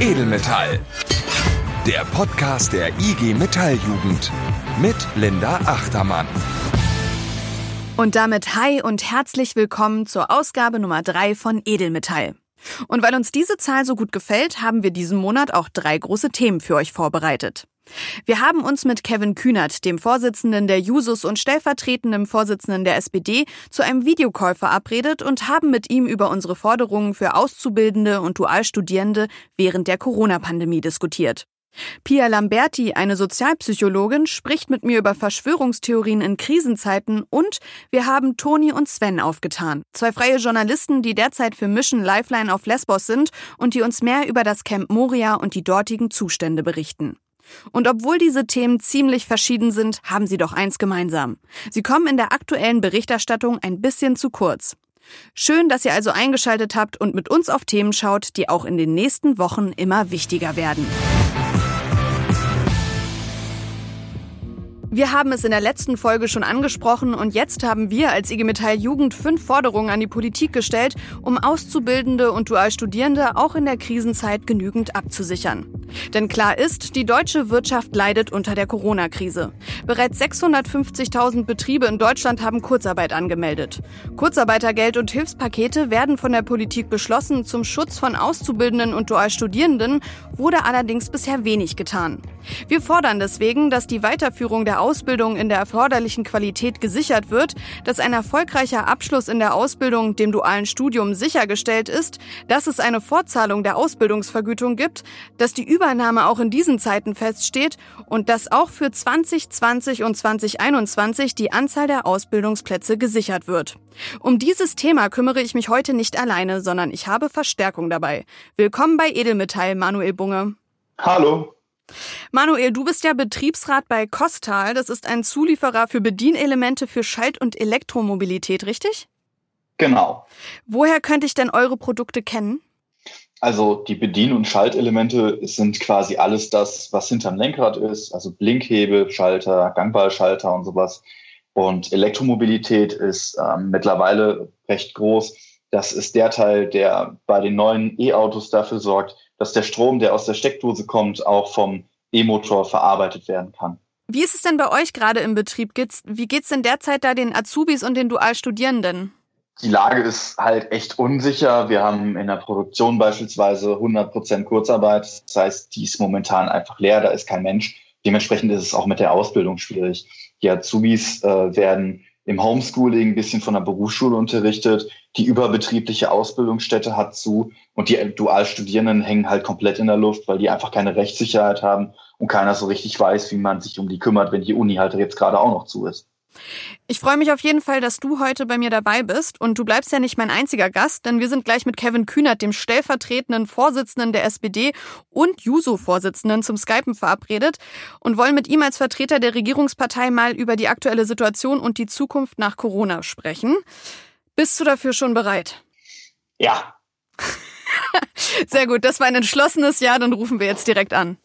Edelmetall. Der Podcast der IG Metalljugend mit Linda Achtermann. Und damit hi und herzlich willkommen zur Ausgabe Nummer 3 von Edelmetall. Und weil uns diese Zahl so gut gefällt, haben wir diesen Monat auch drei große Themen für euch vorbereitet. Wir haben uns mit Kevin Kühnert, dem Vorsitzenden der Jusos und stellvertretendem Vorsitzenden der SPD, zu einem Videocall verabredet und haben mit ihm über unsere Forderungen für Auszubildende und Dualstudierende während der Corona-Pandemie diskutiert. Pia Lamberti, eine Sozialpsychologin, spricht mit mir über Verschwörungstheorien in Krisenzeiten und wir haben Toni und Sven aufgetan. Zwei freie Journalisten, die derzeit für Mission Lifeline auf Lesbos sind und die uns mehr über das Camp Moria und die dortigen Zustände berichten. Und obwohl diese Themen ziemlich verschieden sind, haben sie doch eins gemeinsam. Sie kommen in der aktuellen Berichterstattung ein bisschen zu kurz. Schön, dass ihr also eingeschaltet habt und mit uns auf Themen schaut, die auch in den nächsten Wochen immer wichtiger werden. Wir haben es in der letzten Folge schon angesprochen und jetzt haben wir als IG Metall Jugend fünf Forderungen an die Politik gestellt, um Auszubildende und Dualstudierende auch in der Krisenzeit genügend abzusichern. Denn klar ist, die deutsche Wirtschaft leidet unter der Corona-Krise. Bereits 650.000 Betriebe in Deutschland haben Kurzarbeit angemeldet. Kurzarbeitergeld und Hilfspakete werden von der Politik beschlossen. Zum Schutz von Auszubildenden und Dualstudierenden wurde allerdings bisher wenig getan. Wir fordern deswegen, dass die Weiterführung der Ausbildung in der erforderlichen Qualität gesichert wird, dass ein erfolgreicher Abschluss in der Ausbildung, dem dualen Studium, sichergestellt ist, dass es eine Fortzahlung der Ausbildungsvergütung gibt, dass die Übernahme auch in diesen Zeiten feststeht und dass auch für 2020 und 2021 die Anzahl der Ausbildungsplätze gesichert wird. Um dieses Thema kümmere ich mich heute nicht alleine, sondern ich habe Verstärkung dabei. Willkommen bei Edelmetall, Manuel Bunge. Hallo. Manuel, du bist ja Betriebsrat bei Kostal. Das ist ein Zulieferer für Bedienelemente für Schalt- und Elektromobilität, richtig? Genau. Woher könnte ich denn eure Produkte kennen? Also die Bedien- und Schaltelemente sind quasi alles das, was hinterm Lenkrad ist, also Blinkhebel, Schalter, Gangballschalter und sowas. Und Elektromobilität ist ähm, mittlerweile recht groß. Das ist der Teil, der bei den neuen E-Autos dafür sorgt, dass der Strom, der aus der Steckdose kommt, auch vom E-Motor verarbeitet werden kann. Wie ist es denn bei euch gerade im Betrieb? Wie geht es denn derzeit da den Azubis und den Dualstudierenden? Die Lage ist halt echt unsicher. Wir haben in der Produktion beispielsweise 100 Prozent Kurzarbeit. Das heißt, die ist momentan einfach leer, da ist kein Mensch. Dementsprechend ist es auch mit der Ausbildung schwierig. Die Azubis äh, werden im Homeschooling ein bisschen von der Berufsschule unterrichtet. Die überbetriebliche Ausbildungsstätte hat zu und die Dualstudierenden hängen halt komplett in der Luft, weil die einfach keine Rechtssicherheit haben und keiner so richtig weiß, wie man sich um die kümmert, wenn die Uni halt jetzt gerade auch noch zu ist. Ich freue mich auf jeden Fall, dass du heute bei mir dabei bist. Und du bleibst ja nicht mein einziger Gast, denn wir sind gleich mit Kevin Kühnert, dem stellvertretenden Vorsitzenden der SPD und Juso-Vorsitzenden, zum Skypen verabredet und wollen mit ihm als Vertreter der Regierungspartei mal über die aktuelle Situation und die Zukunft nach Corona sprechen. Bist du dafür schon bereit? Ja. Sehr gut, das war ein entschlossenes Ja, dann rufen wir jetzt direkt an.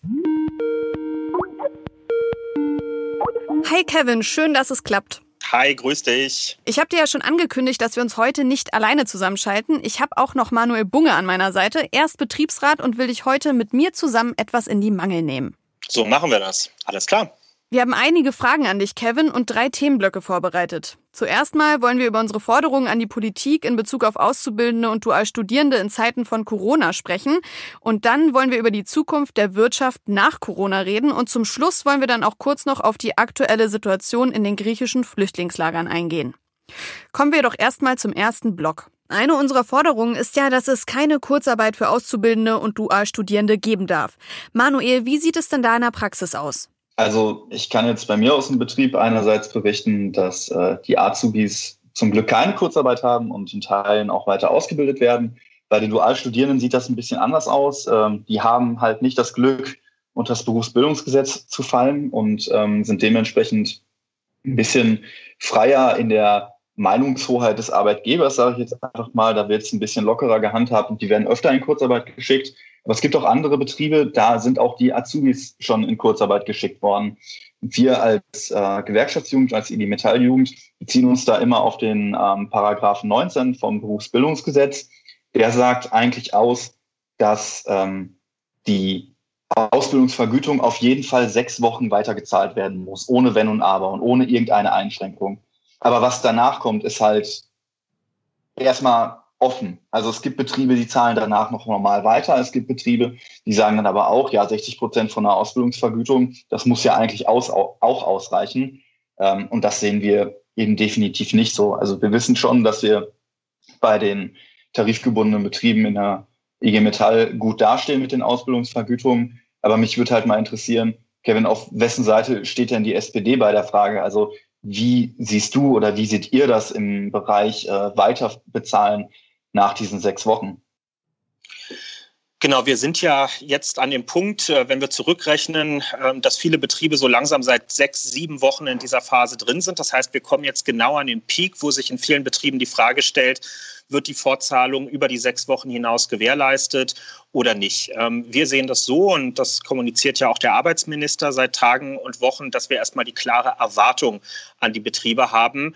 Hi Kevin, schön, dass es klappt. Hi, grüß dich. Ich habe dir ja schon angekündigt, dass wir uns heute nicht alleine zusammenschalten. Ich habe auch noch Manuel Bunge an meiner Seite. Er ist Betriebsrat und will dich heute mit mir zusammen etwas in die Mangel nehmen. So machen wir das. Alles klar. Wir haben einige Fragen an dich, Kevin, und drei Themenblöcke vorbereitet. Zuerst mal wollen wir über unsere Forderungen an die Politik in Bezug auf Auszubildende und Dualstudierende in Zeiten von Corona sprechen. Und dann wollen wir über die Zukunft der Wirtschaft nach Corona reden. Und zum Schluss wollen wir dann auch kurz noch auf die aktuelle Situation in den griechischen Flüchtlingslagern eingehen. Kommen wir doch erstmal zum ersten Block. Eine unserer Forderungen ist ja, dass es keine Kurzarbeit für Auszubildende und Dualstudierende geben darf. Manuel, wie sieht es denn da in der Praxis aus? Also ich kann jetzt bei mir aus dem Betrieb einerseits berichten, dass äh, die Azubis zum Glück keine Kurzarbeit haben und in Teilen auch weiter ausgebildet werden. Bei den Dualstudierenden sieht das ein bisschen anders aus. Ähm, die haben halt nicht das Glück, unter das Berufsbildungsgesetz zu fallen und ähm, sind dementsprechend ein bisschen freier in der Meinungshoheit des Arbeitgebers, sage ich jetzt einfach mal. Da wird es ein bisschen lockerer gehandhabt und die werden öfter in Kurzarbeit geschickt. Aber es gibt auch andere Betriebe, da sind auch die Azubis schon in Kurzarbeit geschickt worden. Wir als äh, Gewerkschaftsjugend, als IG Metalljugend, beziehen uns da immer auf den ähm, Paragraphen 19 vom Berufsbildungsgesetz. Der sagt eigentlich aus, dass ähm, die Ausbildungsvergütung auf jeden Fall sechs Wochen weitergezahlt werden muss, ohne Wenn und Aber und ohne irgendeine Einschränkung. Aber was danach kommt, ist halt erstmal offen. Also es gibt Betriebe, die zahlen danach noch normal weiter. Es gibt Betriebe, die sagen dann aber auch, ja, 60 Prozent von der Ausbildungsvergütung, das muss ja eigentlich aus, auch ausreichen. Ähm, und das sehen wir eben definitiv nicht so. Also wir wissen schon, dass wir bei den tarifgebundenen Betrieben in der IG Metall gut dastehen mit den Ausbildungsvergütungen. Aber mich würde halt mal interessieren, Kevin, auf wessen Seite steht denn die SPD bei der Frage? Also wie siehst du oder wie seht ihr das im Bereich äh, Weiterbezahlen nach diesen sechs Wochen? Genau, wir sind ja jetzt an dem Punkt, äh, wenn wir zurückrechnen, ähm, dass viele Betriebe so langsam seit sechs, sieben Wochen in dieser Phase drin sind. Das heißt, wir kommen jetzt genau an den Peak, wo sich in vielen Betrieben die Frage stellt, wird die Fortzahlung über die sechs Wochen hinaus gewährleistet oder nicht. Ähm, wir sehen das so und das kommuniziert ja auch der Arbeitsminister seit Tagen und Wochen, dass wir erstmal die klare Erwartung an die Betriebe haben,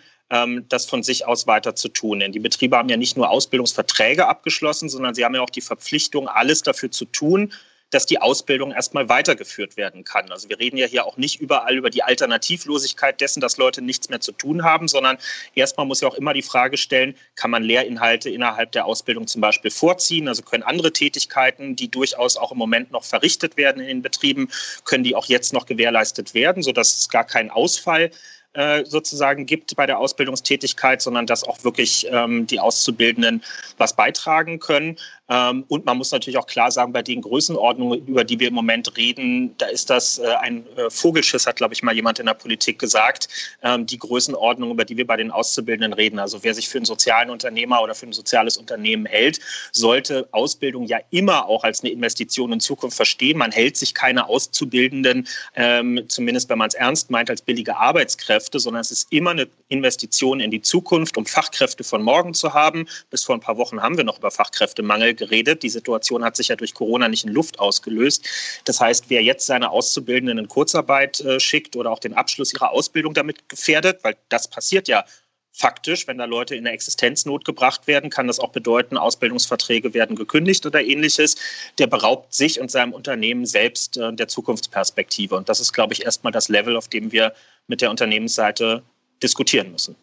das von sich aus weiter zu tun. Denn die Betriebe haben ja nicht nur Ausbildungsverträge abgeschlossen, sondern sie haben ja auch die Verpflichtung, alles dafür zu tun, dass die Ausbildung erstmal weitergeführt werden kann. Also wir reden ja hier auch nicht überall über die Alternativlosigkeit dessen, dass Leute nichts mehr zu tun haben, sondern erstmal muss ja auch immer die Frage stellen, kann man Lehrinhalte innerhalb der Ausbildung zum Beispiel vorziehen? Also können andere Tätigkeiten, die durchaus auch im Moment noch verrichtet werden in den Betrieben, können die auch jetzt noch gewährleistet werden, sodass es gar keinen Ausfall äh, sozusagen gibt bei der Ausbildungstätigkeit, sondern dass auch wirklich ähm, die Auszubildenden was beitragen können. Ähm, und man muss natürlich auch klar sagen, bei den Größenordnungen, über die wir im Moment reden, da ist das äh, ein äh, Vogelschiss, hat, glaube ich, mal jemand in der Politik gesagt, ähm, die Größenordnung, über die wir bei den Auszubildenden reden. Also wer sich für einen sozialen Unternehmer oder für ein soziales Unternehmen hält, sollte Ausbildung ja immer auch als eine Investition in Zukunft verstehen. Man hält sich keine Auszubildenden, ähm, zumindest wenn man es ernst meint, als billige Arbeitskräfte, sondern es ist immer eine Investition in die Zukunft, um Fachkräfte von morgen zu haben. Bis vor ein paar Wochen haben wir noch über Fachkräftemangel geredet. Die Situation hat sich ja durch Corona nicht in Luft ausgelöst. Das heißt, wer jetzt seine Auszubildenden in Kurzarbeit äh, schickt oder auch den Abschluss ihrer Ausbildung damit gefährdet, weil das passiert ja faktisch, wenn da Leute in der Existenznot gebracht werden, kann das auch bedeuten, Ausbildungsverträge werden gekündigt oder ähnliches. Der beraubt sich und seinem Unternehmen selbst äh, der Zukunftsperspektive. Und das ist, glaube ich, erstmal das Level, auf dem wir mit der Unternehmensseite diskutieren müssen.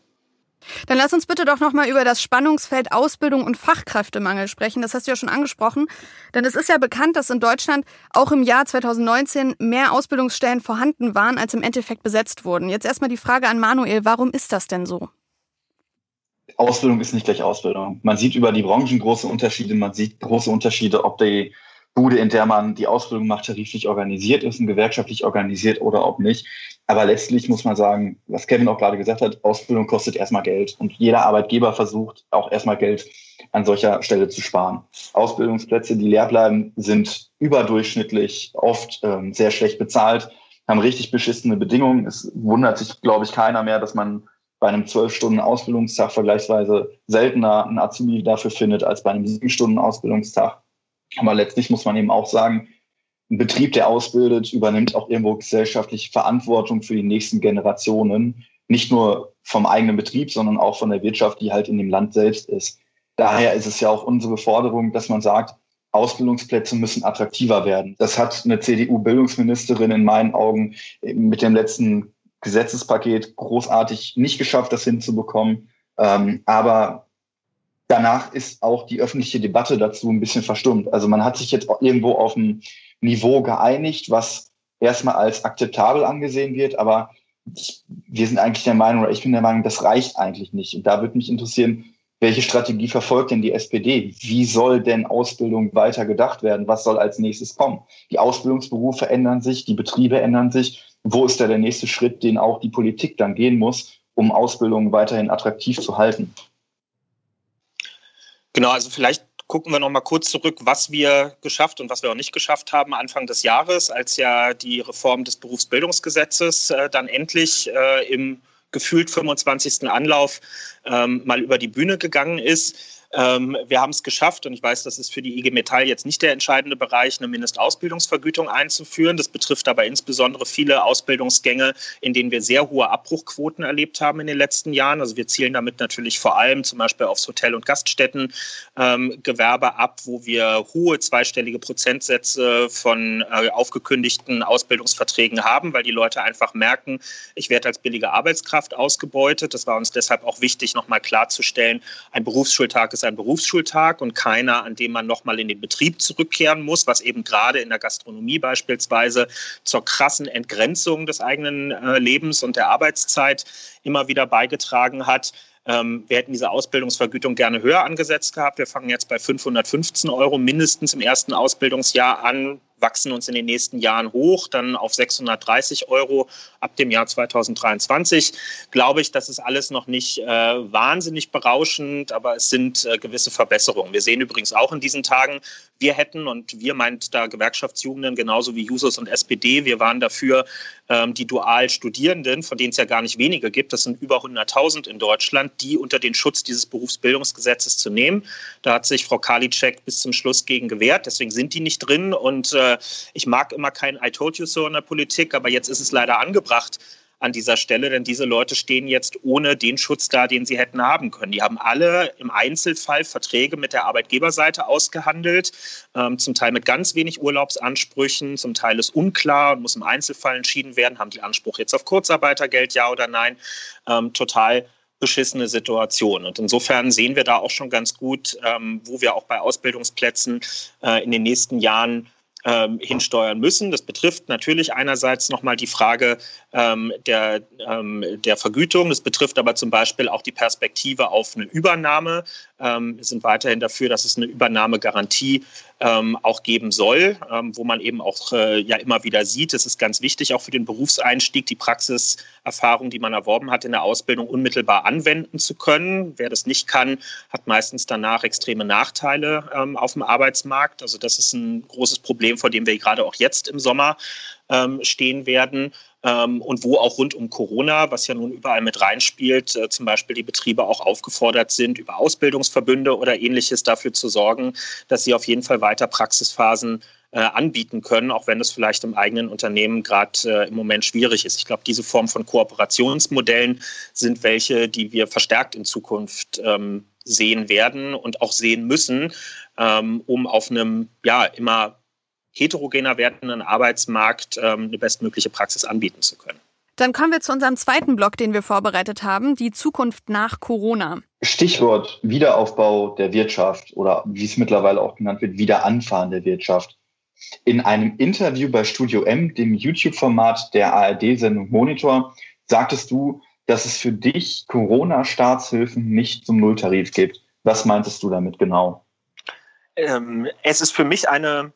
Dann lass uns bitte doch nochmal über das Spannungsfeld Ausbildung und Fachkräftemangel sprechen. Das hast du ja schon angesprochen. Denn es ist ja bekannt, dass in Deutschland auch im Jahr 2019 mehr Ausbildungsstellen vorhanden waren, als im Endeffekt besetzt wurden. Jetzt erstmal die Frage an Manuel, warum ist das denn so? Ausbildung ist nicht gleich Ausbildung. Man sieht über die Branchen große Unterschiede. Man sieht große Unterschiede, ob die Bude, in der man die Ausbildung macht, tariflich organisiert ist und gewerkschaftlich organisiert oder ob nicht. Aber letztlich muss man sagen, was Kevin auch gerade gesagt hat, Ausbildung kostet erstmal Geld und jeder Arbeitgeber versucht auch erstmal Geld an solcher Stelle zu sparen. Ausbildungsplätze, die leer bleiben, sind überdurchschnittlich oft ähm, sehr schlecht bezahlt, haben richtig beschissene Bedingungen. Es wundert sich, glaube ich, keiner mehr, dass man bei einem zwölf Stunden Ausbildungstag vergleichsweise seltener einen Azubi dafür findet als bei einem sieben Stunden Ausbildungstag. Aber letztlich muss man eben auch sagen, ein Betrieb, der ausbildet, übernimmt auch irgendwo gesellschaftliche Verantwortung für die nächsten Generationen. Nicht nur vom eigenen Betrieb, sondern auch von der Wirtschaft, die halt in dem Land selbst ist. Daher ist es ja auch unsere Forderung, dass man sagt, Ausbildungsplätze müssen attraktiver werden. Das hat eine CDU-Bildungsministerin in meinen Augen mit dem letzten Gesetzespaket großartig nicht geschafft, das hinzubekommen. Ähm, aber danach ist auch die öffentliche Debatte dazu ein bisschen verstummt. Also man hat sich jetzt irgendwo auf ein Niveau geeinigt, was erstmal als akzeptabel angesehen wird, aber wir sind eigentlich der Meinung, oder ich bin der Meinung, das reicht eigentlich nicht. Und da würde mich interessieren, welche Strategie verfolgt denn die SPD? Wie soll denn Ausbildung weiter gedacht werden? Was soll als nächstes kommen? Die Ausbildungsberufe ändern sich, die Betriebe ändern sich. Wo ist da der nächste Schritt, den auch die Politik dann gehen muss, um Ausbildung weiterhin attraktiv zu halten? Genau, also vielleicht gucken wir noch mal kurz zurück, was wir geschafft und was wir auch nicht geschafft haben Anfang des Jahres, als ja die Reform des Berufsbildungsgesetzes äh, dann endlich äh, im gefühlt 25. Anlauf ähm, mal über die Bühne gegangen ist. Ähm, wir haben es geschafft und ich weiß, das ist für die IG Metall jetzt nicht der entscheidende Bereich, eine Mindestausbildungsvergütung einzuführen. Das betrifft aber insbesondere viele Ausbildungsgänge, in denen wir sehr hohe Abbruchquoten erlebt haben in den letzten Jahren. Also wir zielen damit natürlich vor allem zum Beispiel aufs Hotel- und Gaststättengewerbe ähm, ab, wo wir hohe zweistellige Prozentsätze von äh, aufgekündigten Ausbildungsverträgen haben, weil die Leute einfach merken, ich werde als billige Arbeitskraft ausgebeutet. Das war uns deshalb auch wichtig, nochmal klarzustellen, ein Berufsschultag ist ein Berufsschultag und keiner, an dem man nochmal in den Betrieb zurückkehren muss, was eben gerade in der Gastronomie beispielsweise zur krassen Entgrenzung des eigenen äh, Lebens und der Arbeitszeit immer wieder beigetragen hat. Ähm, wir hätten diese Ausbildungsvergütung gerne höher angesetzt gehabt. Wir fangen jetzt bei 515 Euro mindestens im ersten Ausbildungsjahr an wachsen uns in den nächsten Jahren hoch, dann auf 630 Euro ab dem Jahr 2023. Glaube ich, das ist alles noch nicht äh, wahnsinnig berauschend, aber es sind äh, gewisse Verbesserungen. Wir sehen übrigens auch in diesen Tagen, wir hätten, und wir meint da Gewerkschaftsjugenden genauso wie Jusos und SPD, wir waren dafür, ähm, die dual Studierenden, von denen es ja gar nicht wenige gibt, das sind über 100.000 in Deutschland, die unter den Schutz dieses Berufsbildungsgesetzes zu nehmen. Da hat sich Frau Karliczek bis zum Schluss gegen gewehrt, deswegen sind die nicht drin und äh, ich mag immer kein I told you so in der Politik, aber jetzt ist es leider angebracht an dieser Stelle, denn diese Leute stehen jetzt ohne den Schutz da, den sie hätten haben können. Die haben alle im Einzelfall Verträge mit der Arbeitgeberseite ausgehandelt, ähm, zum Teil mit ganz wenig Urlaubsansprüchen, zum Teil ist unklar und muss im Einzelfall entschieden werden, haben die Anspruch jetzt auf Kurzarbeitergeld, ja oder nein. Ähm, total beschissene Situation. Und insofern sehen wir da auch schon ganz gut, ähm, wo wir auch bei Ausbildungsplätzen äh, in den nächsten Jahren ähm, hinsteuern müssen. Das betrifft natürlich einerseits nochmal die Frage ähm, der, ähm, der Vergütung. Das betrifft aber zum Beispiel auch die Perspektive auf eine Übernahme. Ähm, wir sind weiterhin dafür, dass es eine Übernahmegarantie ähm, auch geben soll, ähm, wo man eben auch äh, ja immer wieder sieht, es ist ganz wichtig, auch für den Berufseinstieg die Praxiserfahrung, die man erworben hat in der Ausbildung, unmittelbar anwenden zu können. Wer das nicht kann, hat meistens danach extreme Nachteile auf dem Arbeitsmarkt. Also das ist ein großes Problem, vor dem wir gerade auch jetzt im Sommer ähm, stehen werden ähm, und wo auch rund um Corona, was ja nun überall mit reinspielt, äh, zum Beispiel die Betriebe auch aufgefordert sind, über Ausbildungsverbünde oder ähnliches dafür zu sorgen, dass sie auf jeden Fall weiter Praxisphasen äh, anbieten können, auch wenn es vielleicht im eigenen Unternehmen gerade äh, im Moment schwierig ist. Ich glaube, diese Form von Kooperationsmodellen sind welche, die wir verstärkt in Zukunft ähm, sehen werden und auch sehen müssen, ähm, um auf einem ja immer heterogener werdenden Arbeitsmarkt ähm, eine bestmögliche Praxis anbieten zu können. Dann kommen wir zu unserem zweiten Block, den wir vorbereitet haben, die Zukunft nach Corona. Stichwort Wiederaufbau der Wirtschaft oder wie es mittlerweile auch genannt wird, Wiederanfahren der Wirtschaft. In einem Interview bei Studio M, dem YouTube-Format der ARD-Sendung Monitor, sagtest du, dass es für dich Corona-Staatshilfen nicht zum Nulltarif gibt. Was meintest du damit genau? Ähm, es ist für mich eine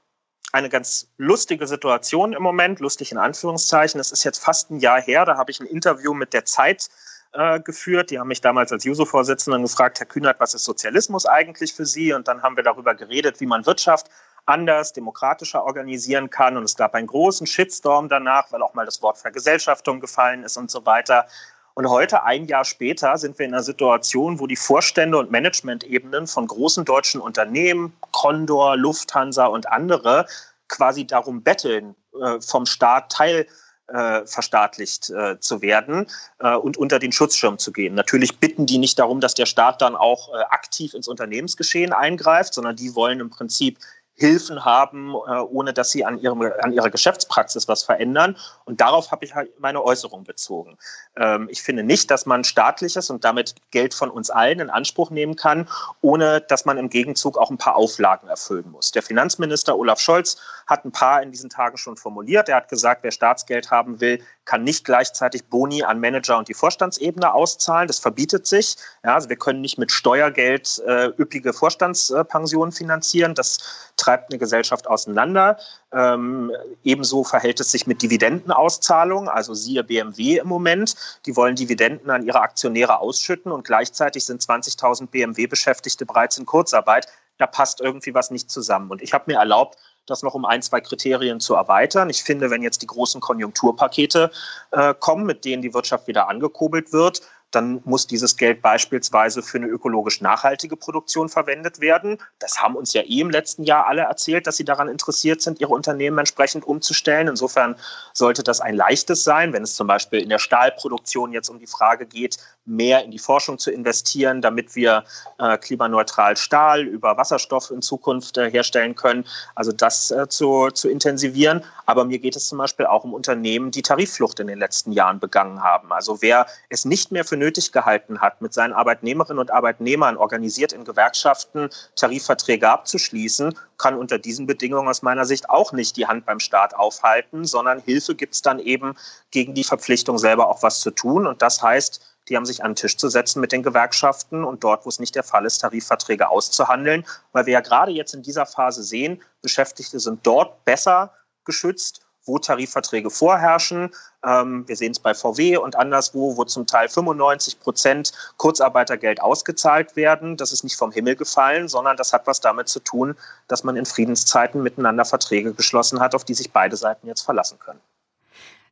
eine ganz lustige Situation im Moment, lustig in Anführungszeichen. Es ist jetzt fast ein Jahr her, da habe ich ein Interview mit der Zeit äh, geführt. Die haben mich damals als Juso-Vorsitzenden gefragt, Herr Kühnert, was ist Sozialismus eigentlich für Sie? Und dann haben wir darüber geredet, wie man Wirtschaft anders, demokratischer organisieren kann. Und es gab einen großen Shitstorm danach, weil auch mal das Wort Vergesellschaftung gefallen ist und so weiter. Und heute, ein Jahr später, sind wir in einer Situation, wo die Vorstände und Management-Ebenen von großen deutschen Unternehmen, Condor, Lufthansa und andere, quasi darum betteln, äh, vom Staat Teil äh, verstaatlicht äh, zu werden äh, und unter den Schutzschirm zu gehen. Natürlich bitten die nicht darum, dass der Staat dann auch äh, aktiv ins Unternehmensgeschehen eingreift, sondern die wollen im Prinzip Hilfen haben, äh, ohne dass sie an, ihrem, an ihrer Geschäftspraxis was verändern. Und darauf habe ich halt meine Äußerung bezogen. Ähm, ich finde nicht, dass man staatliches und damit Geld von uns allen in Anspruch nehmen kann, ohne dass man im Gegenzug auch ein paar Auflagen erfüllen muss. Der Finanzminister Olaf Scholz hat ein paar in diesen Tagen schon formuliert. Er hat gesagt, wer Staatsgeld haben will, kann nicht gleichzeitig Boni an Manager und die Vorstandsebene auszahlen. Das verbietet sich. Ja, also wir können nicht mit Steuergeld äh, üppige Vorstandspensionen finanzieren. Das treibt eine Gesellschaft auseinander. Ähm, ebenso verhält es sich mit Dividendenauszahlungen, also siehe BMW im Moment. Die wollen Dividenden an ihre Aktionäre ausschütten und gleichzeitig sind 20.000 BMW-Beschäftigte bereits in Kurzarbeit. Da passt irgendwie was nicht zusammen. Und ich habe mir erlaubt, das noch um ein, zwei Kriterien zu erweitern. Ich finde, wenn jetzt die großen Konjunkturpakete äh, kommen, mit denen die Wirtschaft wieder angekurbelt wird, dann muss dieses Geld beispielsweise für eine ökologisch nachhaltige Produktion verwendet werden. Das haben uns ja eh im letzten Jahr alle erzählt, dass sie daran interessiert sind, ihre Unternehmen entsprechend umzustellen. Insofern sollte das ein leichtes sein, wenn es zum Beispiel in der Stahlproduktion jetzt um die Frage geht, mehr in die Forschung zu investieren, damit wir äh, klimaneutral Stahl über Wasserstoff in Zukunft äh, herstellen können. Also das äh, zu, zu intensivieren. Aber mir geht es zum Beispiel auch um Unternehmen, die Tarifflucht in den letzten Jahren begangen haben. Also wer es nicht mehr für nötig gehalten hat, mit seinen Arbeitnehmerinnen und Arbeitnehmern organisiert in Gewerkschaften Tarifverträge abzuschließen, kann unter diesen Bedingungen aus meiner Sicht auch nicht die Hand beim Staat aufhalten, sondern Hilfe gibt es dann eben gegen die Verpflichtung selber auch was zu tun. Und das heißt, die haben sich an den Tisch zu setzen mit den Gewerkschaften und dort, wo es nicht der Fall ist, Tarifverträge auszuhandeln, weil wir ja gerade jetzt in dieser Phase sehen, Beschäftigte sind dort besser geschützt wo Tarifverträge vorherrschen. Ähm, wir sehen es bei VW und anderswo, wo zum Teil 95 Prozent Kurzarbeitergeld ausgezahlt werden. Das ist nicht vom Himmel gefallen, sondern das hat was damit zu tun, dass man in Friedenszeiten miteinander Verträge geschlossen hat, auf die sich beide Seiten jetzt verlassen können.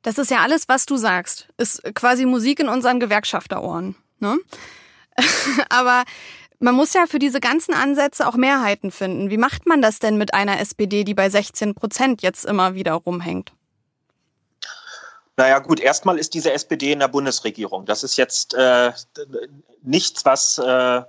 Das ist ja alles, was du sagst. Ist quasi Musik in unseren Gewerkschafterohren. Ne? Aber man muss ja für diese ganzen Ansätze auch Mehrheiten finden. Wie macht man das denn mit einer SPD, die bei 16 Prozent jetzt immer wieder rumhängt? Naja gut, erstmal ist diese SPD in der Bundesregierung. Das ist jetzt äh, nichts, was äh,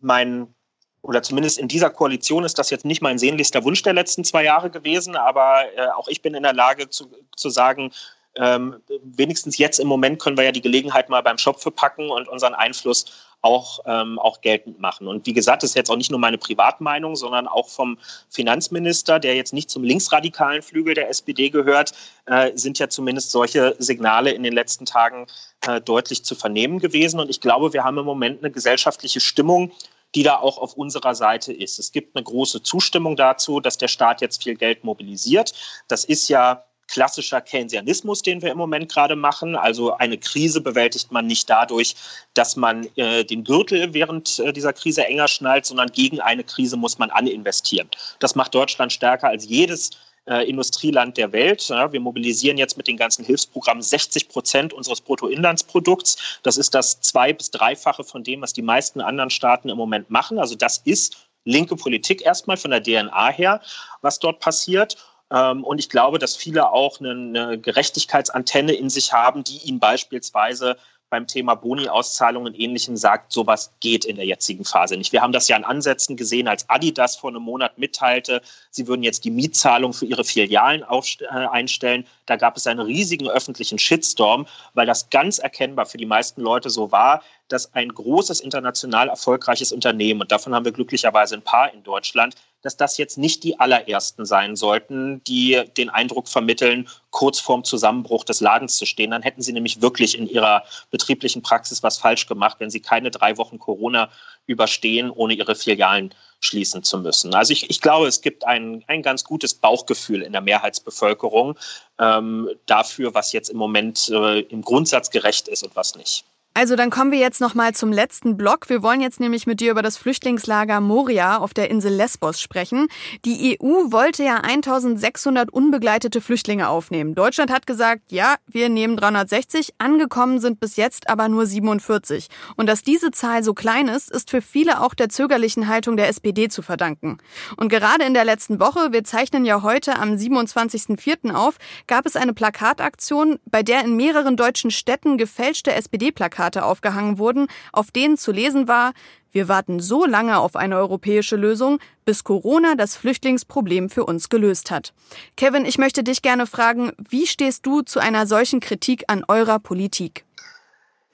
mein, oder zumindest in dieser Koalition ist das jetzt nicht mein sehnlichster Wunsch der letzten zwei Jahre gewesen, aber äh, auch ich bin in der Lage zu, zu sagen, ähm, wenigstens jetzt im Moment können wir ja die Gelegenheit mal beim Schopfe packen und unseren Einfluss auch, ähm, auch geltend machen. Und wie gesagt, das ist jetzt auch nicht nur meine Privatmeinung, sondern auch vom Finanzminister, der jetzt nicht zum linksradikalen Flügel der SPD gehört, äh, sind ja zumindest solche Signale in den letzten Tagen äh, deutlich zu vernehmen gewesen. Und ich glaube, wir haben im Moment eine gesellschaftliche Stimmung, die da auch auf unserer Seite ist. Es gibt eine große Zustimmung dazu, dass der Staat jetzt viel Geld mobilisiert. Das ist ja klassischer Keynesianismus, den wir im Moment gerade machen. Also eine Krise bewältigt man nicht dadurch, dass man äh, den Gürtel während äh, dieser Krise enger schnallt, sondern gegen eine Krise muss man aninvestieren. Das macht Deutschland stärker als jedes äh, Industrieland der Welt. Ja, wir mobilisieren jetzt mit den ganzen Hilfsprogrammen 60 Prozent unseres Bruttoinlandsprodukts. Das ist das zwei- bis dreifache von dem, was die meisten anderen Staaten im Moment machen. Also das ist linke Politik erstmal von der DNA her, was dort passiert. Ähm, und ich glaube, dass viele auch eine, Gerechtigkeitsantenne in sich haben, die ihnen beispielsweise beim Thema Boni-Auszahlungen und Ähnlichem sagt, sowas geht in der jetzigen Phase nicht. Wir haben das ja an Ansätzen gesehen, als Adidas vor einem Monat mitteilte, sie würden jetzt die Mietzahlung für ihre Filialen äh, einstellen. Da gab es einen riesigen öffentlichen Shitstorm, weil das ganz erkennbar für die meisten Leute so war, dass ein großes international erfolgreiches Unternehmen, und davon haben wir glücklicherweise ein paar in Deutschland, dass das jetzt nicht die allerersten sein sollten, die den Eindruck vermitteln, kurz vorm Zusammenbruch des Ladens zu stehen. Dann hätten sie nämlich wirklich in ihrer betrieblichen Praxis was falsch gemacht, wenn sie keine drei Wochen Corona überstehen, ohne ihre Filialen schließen zu müssen. Also ich, ich glaube, es gibt ein, ein ganz gutes Bauchgefühl in der Mehrheitsbevölkerung ähm, dafür, was jetzt im Moment äh, im Grundsatz gerecht ist und was nicht. Also dann kommen wir jetzt noch mal zum letzten Block. Wir wollen jetzt nämlich mit dir über das Flüchtlingslager Moria auf der Insel Lesbos sprechen. Die EU wollte ja 1600 unbegleitete Flüchtlinge aufnehmen. Deutschland hat gesagt, ja, wir nehmen 360. Angekommen sind bis jetzt aber nur 47. Und dass diese Zahl so klein ist, ist für viele auch der zögerlichen Haltung der SPD zu verdanken. Und gerade in der letzten Woche, wir zeichnen ja heute am 27.04. auf, gab es eine Plakataktion, bei der in mehreren deutschen Städten gefälschte SPD-Plakate Plakate aufgehangen wurden, auf denen zu lesen war, wir warten so lange auf eine europäische Lösung, bis Corona das Flüchtlingsproblem für uns gelöst hat. Kevin, ich möchte dich gerne fragen, wie stehst du zu einer solchen Kritik an eurer Politik?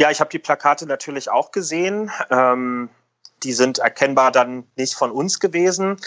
Ja, ich habe die Plakate natürlich auch gesehen. Ähm, die sind erkennbar dann nicht von uns gewesen.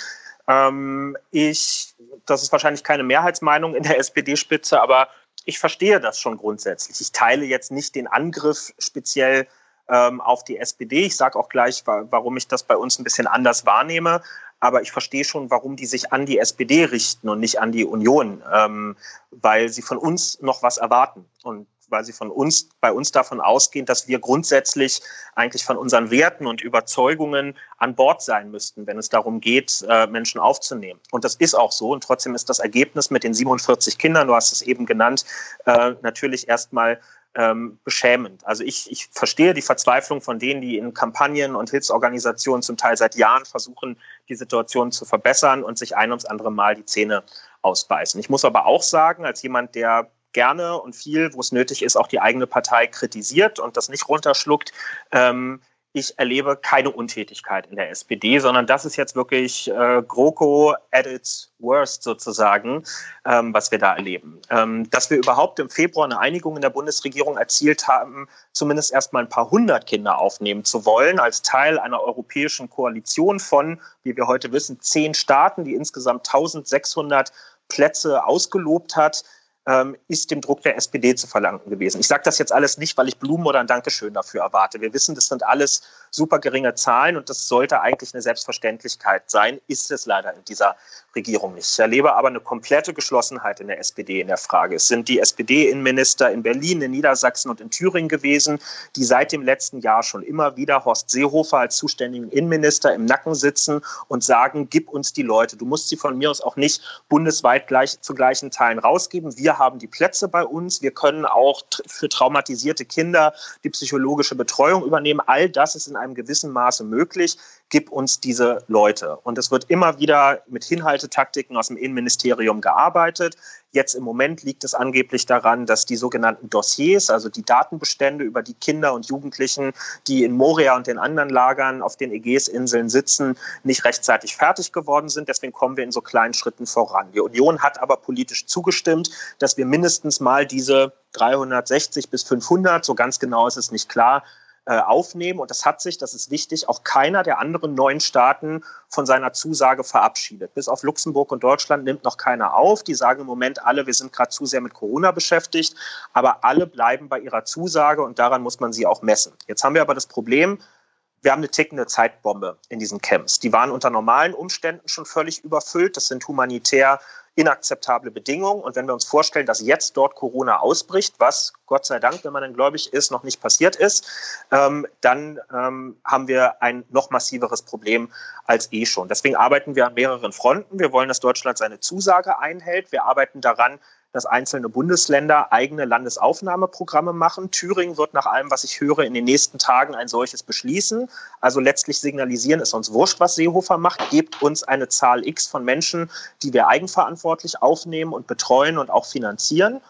Ähm, ich, das ist wahrscheinlich keine Mehrheitsmeinung in der SPD-Spitze, aber ich verstehe das schon grundsätzlich. Ich teile jetzt nicht den Angriff speziell ähm, auf die SPD. Ich sage auch gleich, warum ich das bei uns ein bisschen anders wahrnehme. Aber ich verstehe schon, warum die sich an die SPD richten und nicht an die Union, ähm, weil sie von uns noch was erwarten. Und weil sie von uns, bei uns davon ausgehen, dass wir grundsätzlich eigentlich von unseren Werten und Überzeugungen an Bord sein müssten, wenn es darum geht, äh, Menschen aufzunehmen. Und das ist auch so. Und trotzdem ist das Ergebnis mit den 47 Kindern, du hast es eben genannt, äh, natürlich erstmal ähm, beschämend. Also ich, ich verstehe die Verzweiflung von denen, die in Kampagnen und Hilfsorganisationen zum Teil seit Jahren versuchen, die Situation zu verbessern und sich ein ums andere Mal die Zähne ausbeißen. Ich muss aber auch sagen, als jemand, der gerne und viel, wo es nötig ist, auch die eigene Partei kritisiert und das nicht runterschluckt, ähm, ich erlebe keine Untätigkeit in der SPD, sondern das ist jetzt wirklich äh, GroKo at its worst sozusagen, ähm, was wir da erleben. Ähm, dass wir überhaupt im Februar eine Einigung in der Bundesregierung erzielt haben, zumindest erstmal ein paar hundert Kinder aufnehmen zu wollen, als Teil einer europäischen Koalition von, wie wir heute wissen, zehn Staaten, die insgesamt 1600 Plätze ausgelobt hat, ähm, ist dem Druck der SPD zu verlangen gewesen. Ich sage das jetzt alles nicht, weil ich Blumen oder ein Dankeschön dafür erwarte. Wir wissen, das sind alles super geringe Zahlen und das sollte eigentlich eine Selbstverständlichkeit sein, ist es leider in dieser Regierung nicht. Ich erlebe aber eine komplette Geschlossenheit in der SPD in der Frage. Es sind die SPD-Innenminister in Berlin, in Niedersachsen und in Thüringen gewesen, die seit dem letzten Jahr schon immer wieder Horst Seehofer als zuständigen Innenminister im Nacken sitzen und sagen, gib uns die Leute. Du musst sie von mir aus auch nicht bundesweit gleich zu gleichen Teilen rausgeben. Wir haben die Plätze bei uns. Wir können auch für traumatisierte Kinder die psychologische Betreuung übernehmen. All das ist in einem gewissen Maße möglich gib uns diese Leute. Und es wird immer wieder mit Hinhaltetaktiken aus dem Innenministerium gearbeitet. Jetzt im Moment liegt es angeblich daran, dass die sogenannten Dossiers, also die Datenbestände über die Kinder und Jugendlichen, die in Moria und den anderen Lagern auf den Ägäisinseln sitzen, nicht rechtzeitig fertig geworden sind. Deswegen kommen wir in so kleinen Schritten voran. Die Union hat aber politisch zugestimmt, dass wir mindestens mal diese 360 bis 500, so ganz genau ist es nicht klar, äh, aufnehmen. Und das hat sich, das ist wichtig, auch keiner der anderen neuen Staaten von seiner Zusage verabschiedet. Bis auf Luxemburg und Deutschland nimmt noch keiner auf. Die sagen im Moment alle, wir sind gerade zu sehr mit Corona beschäftigt. Aber alle bleiben bei ihrer Zusage und daran muss man sie auch messen. Jetzt haben wir aber das Problem, wir haben eine tickende Zeitbombe in diesen Camps. Die waren unter normalen Umständen schon völlig überfüllt. Das sind humanitär inakzeptable Bedingungen. Und wenn wir uns vorstellen, dass jetzt dort Corona ausbricht, was Gott sei Dank, wenn man dann gläubig ist, noch nicht passiert ist, ähm, dann ähm, haben wir ein noch massiveres Problem als eh schon. Deswegen arbeiten wir an mehreren Fronten. Wir wollen, dass Deutschland seine Zusage einhält. Wir arbeiten daran, dass einzelne Bundesländer eigene Landesaufnahmeprogramme machen. Thüringen wird nach allem, was ich höre, in den nächsten Tagen ein solches beschließen. Also letztlich signalisieren, ist uns wurscht, was Seehofer macht, gebt uns eine Zahl X von Menschen, die wir eigenverantwortlich aufnehmen und betreuen und auch finanzieren.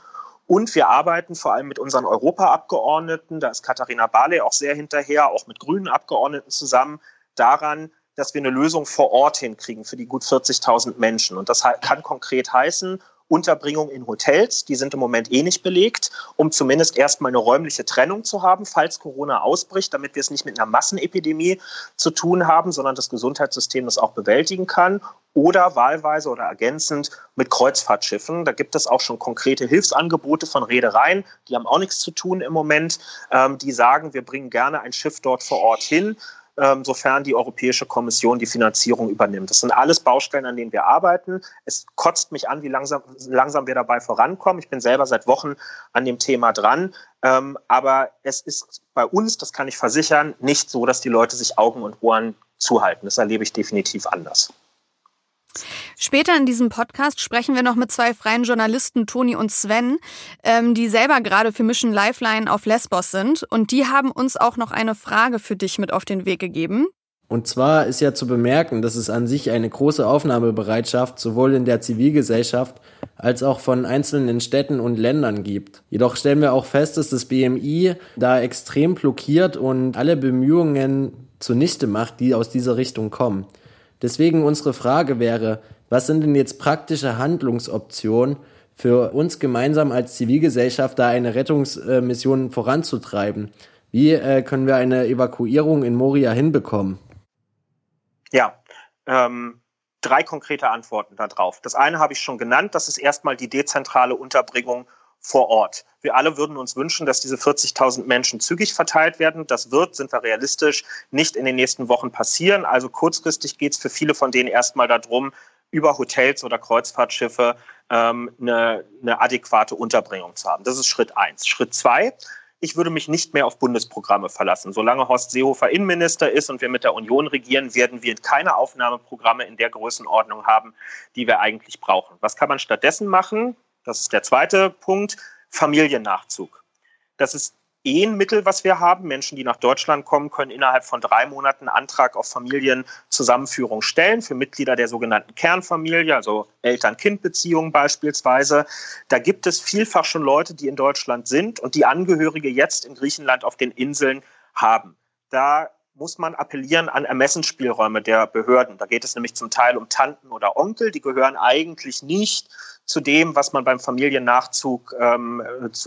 Und wir arbeiten vor allem mit unseren Europaabgeordneten, da ist Katharina Barley auch sehr hinterher, auch mit grünen Abgeordneten zusammen, daran, dass wir eine Lösung vor Ort hinkriegen für die gut 40.000 Menschen. Und das kann konkret heißen, Unterbringung in Hotels, die sind im Moment eh nicht belegt, um zumindest erstmal eine räumliche Trennung zu haben, falls Corona ausbricht, damit wir es nicht mit einer Massenepidemie zu tun haben, sondern das Gesundheitssystem das auch bewältigen kann. Oder wahlweise oder ergänzend mit Kreuzfahrtschiffen. Da gibt es auch schon konkrete Hilfsangebote von Reedereien, die haben auch nichts zu tun im Moment. Ähm, die sagen, wir bringen gerne ein Schiff dort vor Ort hin sofern die Europäische Kommission die Finanzierung übernimmt. Das sind alles Baustellen, an denen wir arbeiten. Es kotzt mich an, wie langsam, langsam wir dabei vorankommen. Ich bin selber seit Wochen an dem Thema dran. Ähm, aber es ist bei uns, das kann ich versichern, nicht so, dass die Leute sich Augen und Ohren zuhalten. Das erlebe ich definitiv anders. Später in diesem Podcast sprechen wir noch mit zwei freien Journalisten, Toni und Sven, ähm, die selber gerade für Mission Lifeline auf Lesbos sind. Und die haben uns auch noch eine Frage für dich mit auf den Weg gegeben. Und zwar ist ja zu bemerken, dass es an sich eine große Aufnahmebereitschaft sowohl in der Zivilgesellschaft als auch von einzelnen Städten und Ländern gibt. Jedoch stellen wir auch fest, dass das BMI da extrem blockiert und alle Bemühungen zunichte macht, die aus dieser Richtung kommen. Deswegen unsere Frage wäre, was sind denn jetzt praktische Handlungsoptionen für uns gemeinsam als Zivilgesellschaft, da eine Rettungsmission voranzutreiben? Wie äh, können wir eine Evakuierung in Moria hinbekommen? Ja, ähm, drei konkrete Antworten darauf. Das eine habe ich schon genannt, das ist erstmal die dezentrale Unterbringung vor Ort. Wir alle würden uns wünschen, dass diese 40.000 Menschen zügig verteilt werden. Das wird, sind wir realistisch, nicht in den nächsten Wochen passieren. Also kurzfristig geht es für viele von denen erstmal darum, über Hotels oder Kreuzfahrtschiffe ähm, eine, eine adäquate Unterbringung zu haben. Das ist Schritt eins. Schritt zwei, ich würde mich nicht mehr auf Bundesprogramme verlassen. Solange Horst Seehofer Innenminister ist und wir mit der Union regieren, werden wir keine Aufnahmeprogramme in der Größenordnung haben, die wir eigentlich brauchen. Was kann man stattdessen machen? Das ist der zweite Punkt. Familiennachzug. Das ist eh ein Mittel, was wir haben. Menschen, die nach Deutschland kommen, können innerhalb von drei Monaten einen Antrag auf Familienzusammenführung stellen für Mitglieder der sogenannten Kernfamilie, also Eltern-Kind-Beziehungen beispielsweise. Da gibt es vielfach schon Leute, die in Deutschland sind und die Angehörige jetzt in Griechenland auf den Inseln haben. Da muss man appellieren an Ermessensspielräume der Behörden. Da geht es nämlich zum Teil um Tanten oder Onkel, die gehören eigentlich nicht zu dem, was man beim Familiennachzug ähm,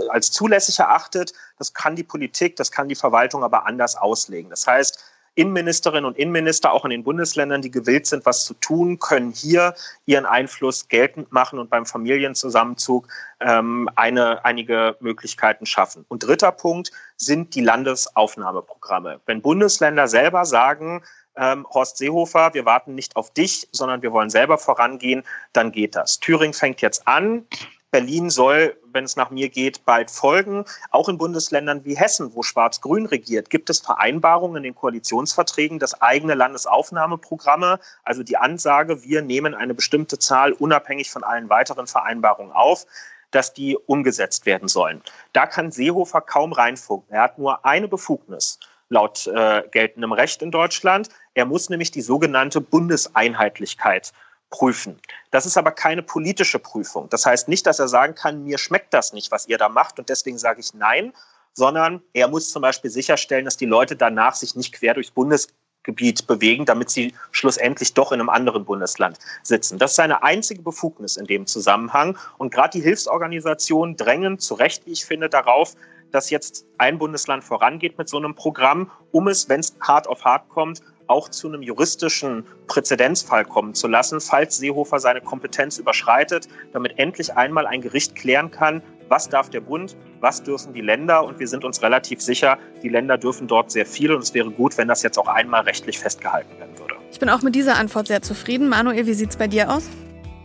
als zulässig erachtet. Das kann die Politik, das kann die Verwaltung aber anders auslegen. Das heißt, Innenministerinnen und Innenminister auch in den Bundesländern, die gewillt sind, was zu tun, können hier ihren Einfluss geltend machen und beim Familienzusammenzug ähm, eine, einige Möglichkeiten schaffen. Und dritter Punkt sind die Landesaufnahmeprogramme. Wenn Bundesländer selber sagen, ähm, Horst Seehofer, wir warten nicht auf dich, sondern wir wollen selber vorangehen, dann geht das. Thüringen fängt jetzt an. Berlin soll, wenn es nach mir geht, bald folgen. Auch in Bundesländern wie Hessen, wo Schwarz-Grün regiert, gibt es Vereinbarungen in den Koalitionsverträgen, dass eigene Landesaufnahmeprogramme, also die Ansage, wir nehmen eine bestimmte Zahl unabhängig von allen weiteren Vereinbarungen auf, dass die umgesetzt werden sollen. Da kann Seehofer kaum reinfunken. Er hat nur eine Befugnis laut äh, geltendem Recht in Deutschland. Er muss nämlich die sogenannte Bundeseinheitlichkeit prüfen. Das ist aber keine politische Prüfung. Das heißt nicht, dass er sagen kann, mir schmeckt das nicht, was ihr da macht und deswegen sage ich nein, sondern er muss zum Beispiel sicherstellen, dass die Leute danach sich nicht quer durchs Bundesgebiet bewegen, damit sie schlussendlich doch in einem anderen Bundesland sitzen. Das ist seine einzige Befugnis in dem Zusammenhang. Und gerade die Hilfsorganisationen drängen zu Recht, wie ich finde, darauf, dass jetzt ein Bundesland vorangeht mit so einem Programm, um es, wenn es hart auf hart kommt, auch zu einem juristischen Präzedenzfall kommen zu lassen, falls Seehofer seine Kompetenz überschreitet, damit endlich einmal ein Gericht klären kann, was darf der Bund, was dürfen die Länder. Und wir sind uns relativ sicher, die Länder dürfen dort sehr viel. Und es wäre gut, wenn das jetzt auch einmal rechtlich festgehalten werden würde. Ich bin auch mit dieser Antwort sehr zufrieden. Manuel, wie sieht es bei dir aus?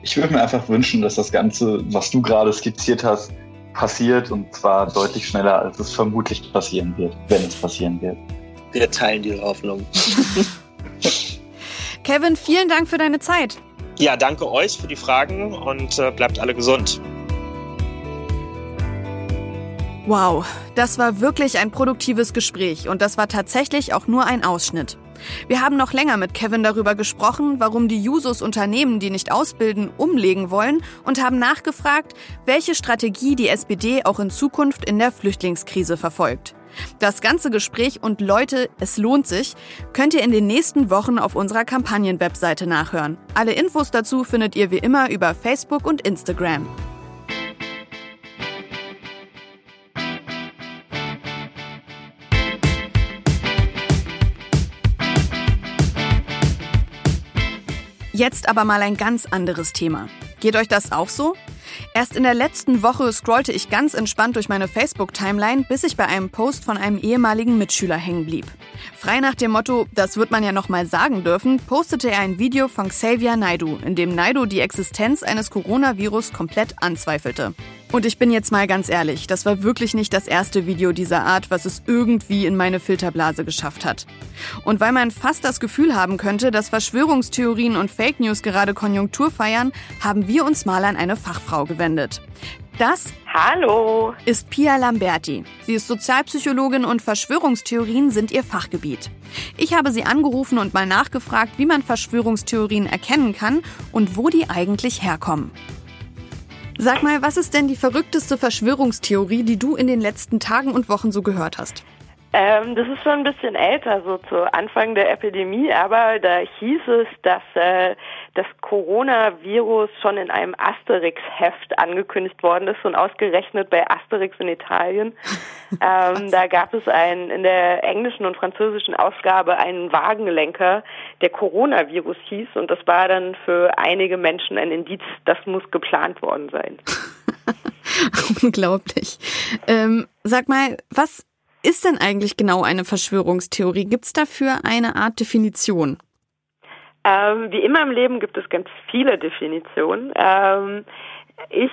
Ich würde mir einfach wünschen, dass das Ganze, was du gerade skizziert hast, passiert und zwar deutlich schneller, als es vermutlich passieren wird, wenn es passieren wird. Wir teilen die Hoffnung. Kevin, vielen Dank für deine Zeit. Ja, danke euch für die Fragen und äh, bleibt alle gesund. Wow, das war wirklich ein produktives Gespräch und das war tatsächlich auch nur ein Ausschnitt. Wir haben noch länger mit Kevin darüber gesprochen, warum die Jusos Unternehmen, die nicht ausbilden, umlegen wollen und haben nachgefragt, welche Strategie die SPD auch in Zukunft in der Flüchtlingskrise verfolgt. Das ganze Gespräch und Leute, es lohnt sich, könnt ihr in den nächsten Wochen auf unserer Kampagnen-Webseite nachhören. Alle Infos dazu findet ihr wie immer über Facebook und Instagram. Jetzt aber mal ein ganz anderes Thema. Geht euch das auch so? Erst in der letzten Woche scrollte ich ganz entspannt durch meine Facebook-Timeline, bis ich bei einem Post von einem ehemaligen Mitschüler hängen blieb. Frei nach dem Motto, das wird man ja noch mal sagen dürfen, postete er ein Video von Xavier Naidu, in dem Naidu die Existenz eines Coronavirus komplett anzweifelte. Und ich bin jetzt mal ganz ehrlich, das war wirklich nicht das erste Video dieser Art, was es irgendwie in meine Filterblase geschafft hat. Und weil man fast das Gefühl haben könnte, dass Verschwörungstheorien und Fake News gerade Konjunktur feiern, haben wir uns mal an eine Fachfrau gewendet. Das Hallo. ist Pia Lamberti. Sie ist Sozialpsychologin und Verschwörungstheorien sind ihr Fachgebiet. Ich habe sie angerufen und mal nachgefragt, wie man Verschwörungstheorien erkennen kann und wo die eigentlich herkommen. Sag mal, was ist denn die verrückteste Verschwörungstheorie, die du in den letzten Tagen und Wochen so gehört hast? Ähm, das ist schon ein bisschen älter, so zu Anfang der Epidemie, aber da hieß es, dass äh, das Coronavirus schon in einem Asterix-Heft angekündigt worden ist und ausgerechnet bei Asterix in Italien. ähm, da gab es einen, in der englischen und französischen Ausgabe einen Wagenlenker, der Coronavirus hieß und das war dann für einige Menschen ein Indiz, das muss geplant worden sein. Unglaublich. Ähm, sag mal, was ist denn eigentlich genau eine Verschwörungstheorie? Gibt es dafür eine Art Definition? Ähm, wie immer im Leben gibt es ganz viele Definitionen. Ähm, ich,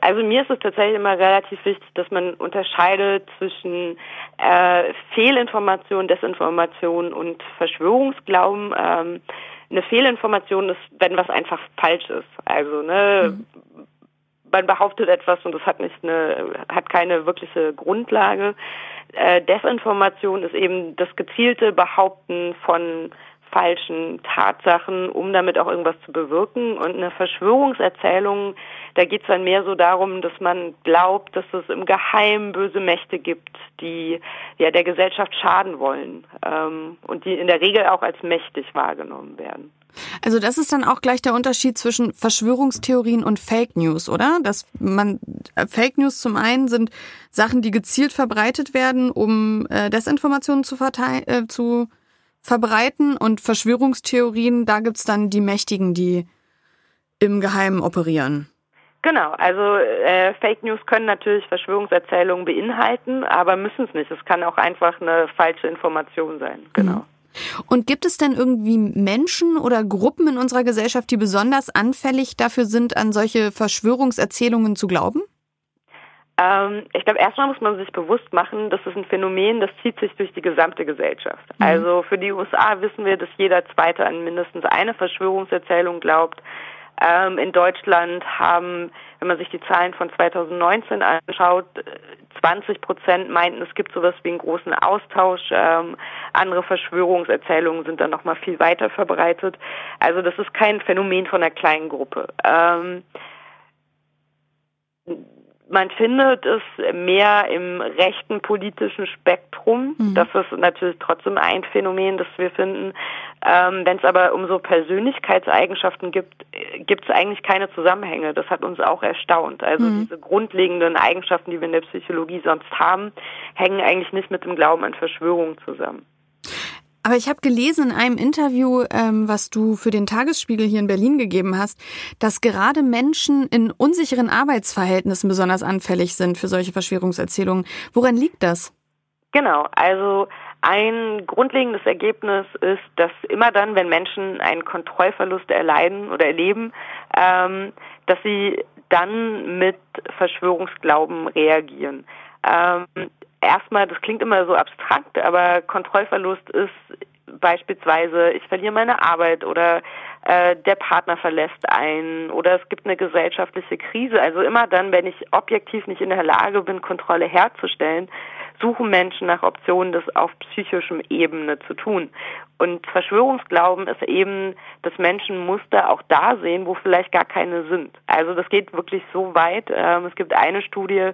also mir ist es tatsächlich immer relativ wichtig, dass man unterscheidet zwischen äh, Fehlinformation, Desinformation und Verschwörungsglauben. Ähm, eine Fehlinformation ist, wenn was einfach falsch ist. Also ne, mhm man behauptet etwas und das hat nicht eine, hat keine wirkliche Grundlage. Äh, Desinformation ist eben das gezielte Behaupten von falschen Tatsachen, um damit auch irgendwas zu bewirken. Und eine Verschwörungserzählung, da geht es dann mehr so darum, dass man glaubt, dass es im Geheimen böse Mächte gibt, die ja der Gesellschaft schaden wollen ähm, und die in der Regel auch als mächtig wahrgenommen werden. Also das ist dann auch gleich der Unterschied zwischen Verschwörungstheorien und Fake News, oder? Dass man äh, Fake News zum einen sind Sachen, die gezielt verbreitet werden, um äh, Desinformationen zu, verteilen, äh, zu verbreiten und Verschwörungstheorien, da gibt's dann die Mächtigen, die im Geheimen operieren. Genau, also äh, Fake News können natürlich Verschwörungserzählungen beinhalten, aber müssen es nicht. Es kann auch einfach eine falsche Information sein. Genau. Mhm. Und gibt es denn irgendwie Menschen oder Gruppen in unserer Gesellschaft, die besonders anfällig dafür sind, an solche Verschwörungserzählungen zu glauben? Ähm, ich glaube, erstmal muss man sich bewusst machen, das ist ein Phänomen, das zieht sich durch die gesamte Gesellschaft. Mhm. Also für die USA wissen wir, dass jeder Zweite an mindestens eine Verschwörungserzählung glaubt. Ähm, in Deutschland haben, wenn man sich die Zahlen von 2019 anschaut, 20 Prozent meinten, es gibt sowas wie einen großen Austausch. Ähm, andere Verschwörungserzählungen sind dann nochmal viel weiter verbreitet. Also das ist kein Phänomen von einer kleinen Gruppe. Ähm, man findet es mehr im rechten politischen Spektrum. Mhm. Das ist natürlich trotzdem ein Phänomen, das wir finden. Ähm, Wenn es aber um so Persönlichkeitseigenschaften gibt, gibt es eigentlich keine Zusammenhänge. Das hat uns auch erstaunt. Also mhm. diese grundlegenden Eigenschaften, die wir in der Psychologie sonst haben, hängen eigentlich nicht mit dem Glauben an Verschwörungen zusammen. Aber ich habe gelesen in einem Interview, ähm, was du für den Tagesspiegel hier in Berlin gegeben hast, dass gerade Menschen in unsicheren Arbeitsverhältnissen besonders anfällig sind für solche Verschwörungserzählungen. Woran liegt das? Genau, also ein grundlegendes Ergebnis ist, dass immer dann, wenn Menschen einen Kontrollverlust erleiden oder erleben, ähm, dass sie dann mit Verschwörungsglauben reagieren. Ähm, erstmal, das klingt immer so abstrakt, aber Kontrollverlust ist beispielsweise, ich verliere meine Arbeit oder äh, der Partner verlässt einen oder es gibt eine gesellschaftliche Krise. Also immer dann, wenn ich objektiv nicht in der Lage bin, Kontrolle herzustellen, suchen Menschen nach Optionen, das auf psychischem Ebene zu tun. Und Verschwörungsglauben ist eben, dass Menschen Muster auch da sehen, wo vielleicht gar keine sind. Also das geht wirklich so weit. Ähm, es gibt eine Studie,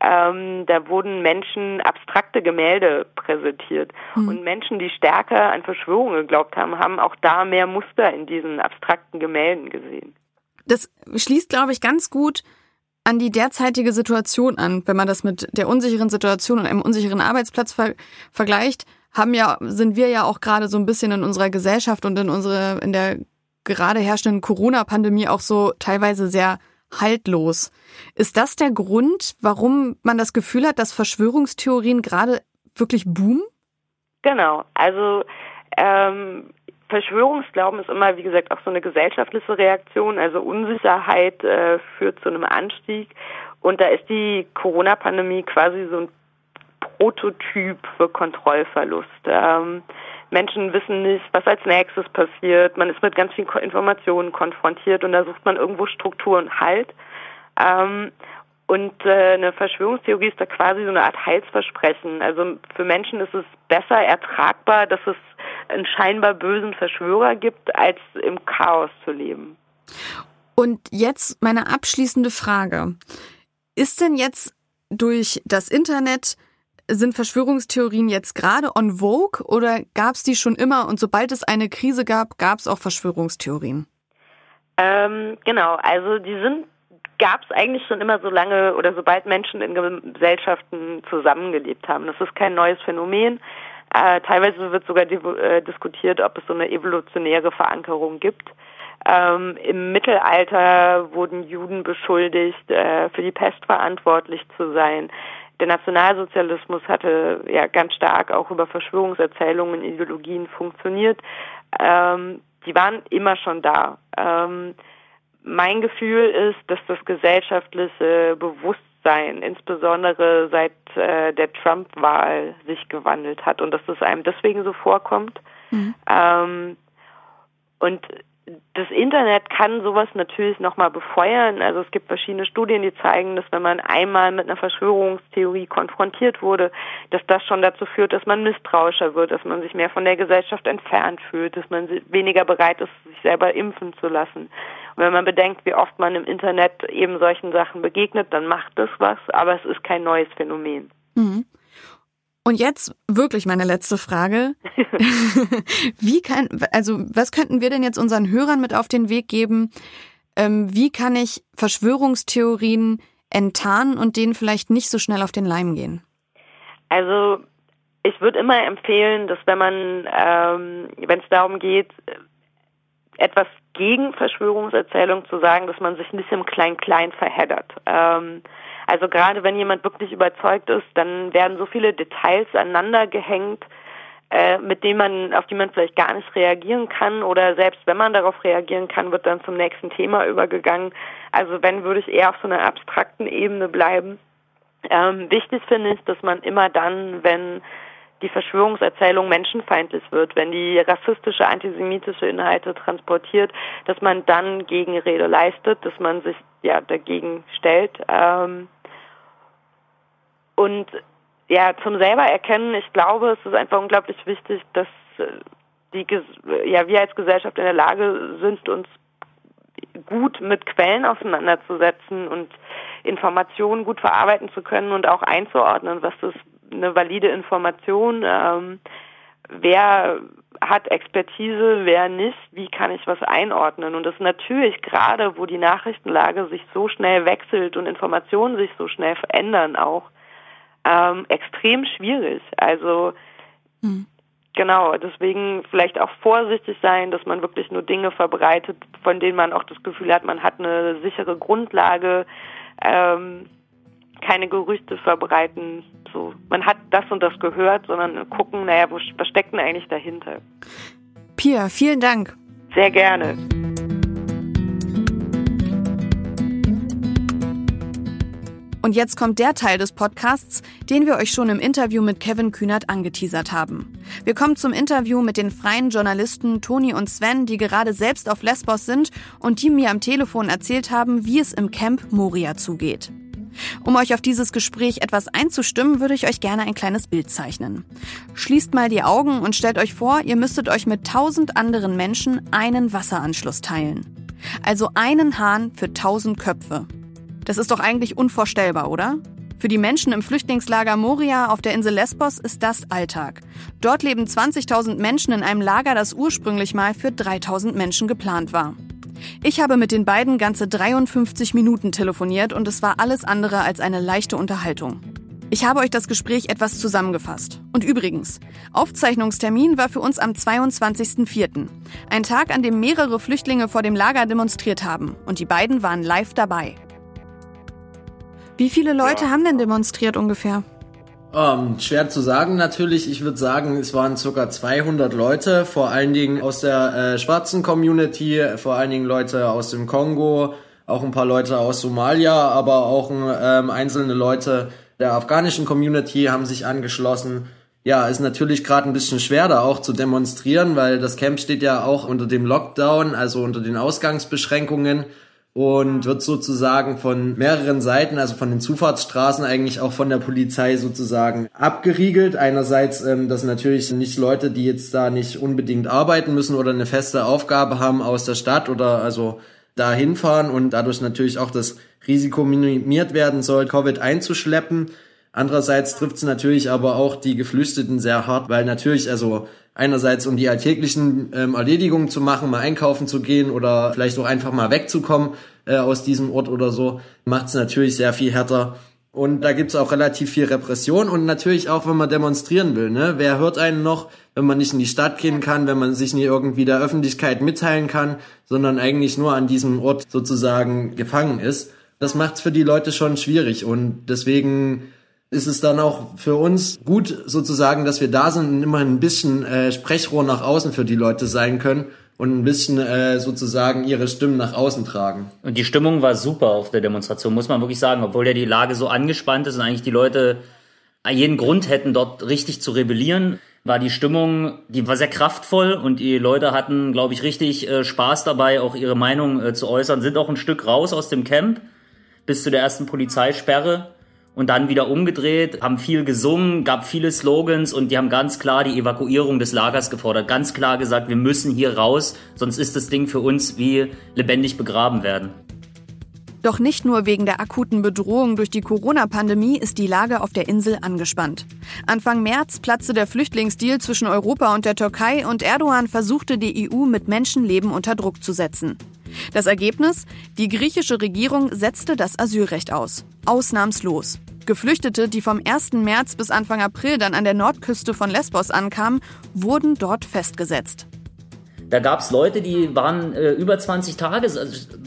ähm, da wurden Menschen abstrakte Gemälde präsentiert. Mhm. Und Menschen, die stärker an Verschwörungen geglaubt haben, haben auch da mehr Muster in diesen abstrakten Gemälden gesehen. Das schließt, glaube ich, ganz gut an die derzeitige Situation an, wenn man das mit der unsicheren Situation und einem unsicheren Arbeitsplatz ver vergleicht, haben ja, sind wir ja auch gerade so ein bisschen in unserer Gesellschaft und in unsere, in der gerade herrschenden Corona-Pandemie auch so teilweise sehr haltlos. Ist das der Grund, warum man das Gefühl hat, dass Verschwörungstheorien gerade wirklich boomen? Genau. Also ähm, Verschwörungsglauben ist immer, wie gesagt, auch so eine gesellschaftliche Reaktion. Also Unsicherheit äh, führt zu einem Anstieg. Und da ist die Corona-Pandemie quasi so ein Prototyp für Kontrollverlust. Ähm, Menschen wissen nicht, was als nächstes passiert. Man ist mit ganz vielen Informationen konfrontiert und da sucht man irgendwo Struktur und Halt. Ähm, und äh, eine Verschwörungstheorie ist da quasi so eine Art Heilsversprechen. Also für Menschen ist es besser ertragbar, dass es einen scheinbar bösen Verschwörer gibt, als im Chaos zu leben. Und jetzt meine abschließende Frage. Ist denn jetzt durch das Internet sind Verschwörungstheorien jetzt gerade on vogue oder gab es die schon immer und sobald es eine Krise gab, gab es auch Verschwörungstheorien? Ähm, genau, also die sind gab es eigentlich schon immer so lange oder sobald Menschen in Gesellschaften zusammengelebt haben. Das ist kein neues Phänomen. Äh, teilweise wird sogar äh, diskutiert, ob es so eine evolutionäre Verankerung gibt. Ähm, Im Mittelalter wurden Juden beschuldigt, äh, für die Pest verantwortlich zu sein. Der Nationalsozialismus hatte ja ganz stark auch über Verschwörungserzählungen, Ideologien funktioniert. Ähm, die waren immer schon da. Ähm, mein Gefühl ist, dass das gesellschaftliche Bewusstsein, insbesondere seit äh, der Trump-Wahl, sich gewandelt hat und dass es einem deswegen so vorkommt. Mhm. Ähm, und das Internet kann sowas natürlich nochmal befeuern. Also es gibt verschiedene Studien, die zeigen, dass wenn man einmal mit einer Verschwörungstheorie konfrontiert wurde, dass das schon dazu führt, dass man misstrauischer wird, dass man sich mehr von der Gesellschaft entfernt fühlt, dass man weniger bereit ist, sich selber impfen zu lassen. Und wenn man bedenkt, wie oft man im Internet eben solchen Sachen begegnet, dann macht das was, aber es ist kein neues Phänomen. Mhm. Und jetzt wirklich meine letzte Frage. wie kann, also was könnten wir denn jetzt unseren Hörern mit auf den Weg geben? Ähm, wie kann ich Verschwörungstheorien enttarnen und denen vielleicht nicht so schnell auf den Leim gehen? Also ich würde immer empfehlen, dass wenn man, ähm, wenn es darum geht, etwas gegen Verschwörungserzählung zu sagen, dass man sich nicht im Klein-Klein verheddert. Ähm, also gerade wenn jemand wirklich überzeugt ist, dann werden so viele Details aneinander gehängt, äh, mit denen man, auf die man vielleicht gar nicht reagieren kann oder selbst wenn man darauf reagieren kann, wird dann zum nächsten Thema übergegangen. Also wenn würde ich eher auf so einer abstrakten Ebene bleiben. Ähm, wichtig finde ich, dass man immer dann, wenn die Verschwörungserzählung menschenfeindlich wird, wenn die rassistische, antisemitische Inhalte transportiert, dass man dann Gegenrede leistet, dass man sich ja dagegen stellt. Ähm, und ja, zum selber erkennen, ich glaube, es ist einfach unglaublich wichtig, dass äh, die, ja, wir als Gesellschaft in der Lage sind, uns gut mit Quellen auseinanderzusetzen und Informationen gut verarbeiten zu können und auch einzuordnen, was ist eine valide Information, ähm, wer hat Expertise, wer nicht, wie kann ich was einordnen. Und das natürlich gerade, wo die Nachrichtenlage sich so schnell wechselt und Informationen sich so schnell verändern, auch ähm, extrem schwierig. Also mhm. genau, deswegen vielleicht auch vorsichtig sein, dass man wirklich nur Dinge verbreitet, von denen man auch das Gefühl hat, man hat eine sichere Grundlage, ähm, keine Gerüchte verbreiten. So, man hat das und das gehört, sondern gucken, naja, wo, was steckt denn eigentlich dahinter? Pia, vielen Dank. Sehr gerne. Und jetzt kommt der Teil des Podcasts, den wir euch schon im Interview mit Kevin Kühnert angeteasert haben. Wir kommen zum Interview mit den freien Journalisten Toni und Sven, die gerade selbst auf Lesbos sind und die mir am Telefon erzählt haben, wie es im Camp Moria zugeht. Um euch auf dieses Gespräch etwas einzustimmen, würde ich euch gerne ein kleines Bild zeichnen. Schließt mal die Augen und stellt euch vor, ihr müsstet euch mit tausend anderen Menschen einen Wasseranschluss teilen. Also einen Hahn für tausend Köpfe. Das ist doch eigentlich unvorstellbar, oder? Für die Menschen im Flüchtlingslager Moria auf der Insel Lesbos ist das Alltag. Dort leben 20.000 Menschen in einem Lager, das ursprünglich mal für 3.000 Menschen geplant war. Ich habe mit den beiden ganze 53 Minuten telefoniert und es war alles andere als eine leichte Unterhaltung. Ich habe euch das Gespräch etwas zusammengefasst. Und übrigens, Aufzeichnungstermin war für uns am 22.04. Ein Tag, an dem mehrere Flüchtlinge vor dem Lager demonstriert haben. Und die beiden waren live dabei. Wie viele Leute ja. haben denn demonstriert ungefähr? Um, ähm, schwer zu sagen natürlich. Ich würde sagen, es waren circa 200 Leute, vor allen Dingen aus der äh, schwarzen Community, vor allen Dingen Leute aus dem Kongo, auch ein paar Leute aus Somalia, aber auch ähm, einzelne Leute der afghanischen Community haben sich angeschlossen. Ja, ist natürlich gerade ein bisschen schwer da auch zu demonstrieren, weil das Camp steht ja auch unter dem Lockdown, also unter den Ausgangsbeschränkungen und wird sozusagen von mehreren Seiten, also von den Zufahrtsstraßen eigentlich auch von der Polizei sozusagen abgeriegelt. Einerseits, ähm, dass natürlich nicht Leute, die jetzt da nicht unbedingt arbeiten müssen oder eine feste Aufgabe haben aus der Stadt oder also da hinfahren und dadurch natürlich auch das Risiko minimiert werden soll, Covid einzuschleppen. Andererseits trifft es natürlich aber auch die Geflüchteten sehr hart, weil natürlich, also einerseits um die alltäglichen ähm, Erledigungen zu machen, mal einkaufen zu gehen oder vielleicht auch einfach mal wegzukommen äh, aus diesem Ort oder so, macht es natürlich sehr viel härter. Und da gibt's auch relativ viel Repression und natürlich auch, wenn man demonstrieren will. Ne? Wer hört einen noch, wenn man nicht in die Stadt gehen kann, wenn man sich nie irgendwie der Öffentlichkeit mitteilen kann, sondern eigentlich nur an diesem Ort sozusagen gefangen ist. Das macht's für die Leute schon schwierig und deswegen ist es dann auch für uns gut sozusagen, dass wir da sind und immer ein bisschen äh, Sprechrohr nach außen für die Leute sein können und ein bisschen äh, sozusagen ihre Stimmen nach außen tragen. Und die Stimmung war super auf der Demonstration, muss man wirklich sagen, obwohl ja die Lage so angespannt ist und eigentlich die Leute jeden Grund hätten, dort richtig zu rebellieren, war die Stimmung, die war sehr kraftvoll und die Leute hatten, glaube ich, richtig äh, Spaß dabei, auch ihre Meinung äh, zu äußern, sind auch ein Stück raus aus dem Camp bis zu der ersten Polizeisperre und dann wieder umgedreht, haben viel gesungen, gab viele Slogans und die haben ganz klar die Evakuierung des Lagers gefordert, ganz klar gesagt, wir müssen hier raus, sonst ist das Ding für uns wie lebendig begraben werden. Doch nicht nur wegen der akuten Bedrohung durch die Corona-Pandemie ist die Lage auf der Insel angespannt. Anfang März platzte der Flüchtlingsdeal zwischen Europa und der Türkei und Erdogan versuchte die EU mit Menschenleben unter Druck zu setzen. Das Ergebnis? Die griechische Regierung setzte das Asylrecht aus. Ausnahmslos. Geflüchtete, die vom 1. März bis Anfang April dann an der Nordküste von Lesbos ankamen, wurden dort festgesetzt. Da gab es Leute, die waren äh, über 20 Tage, also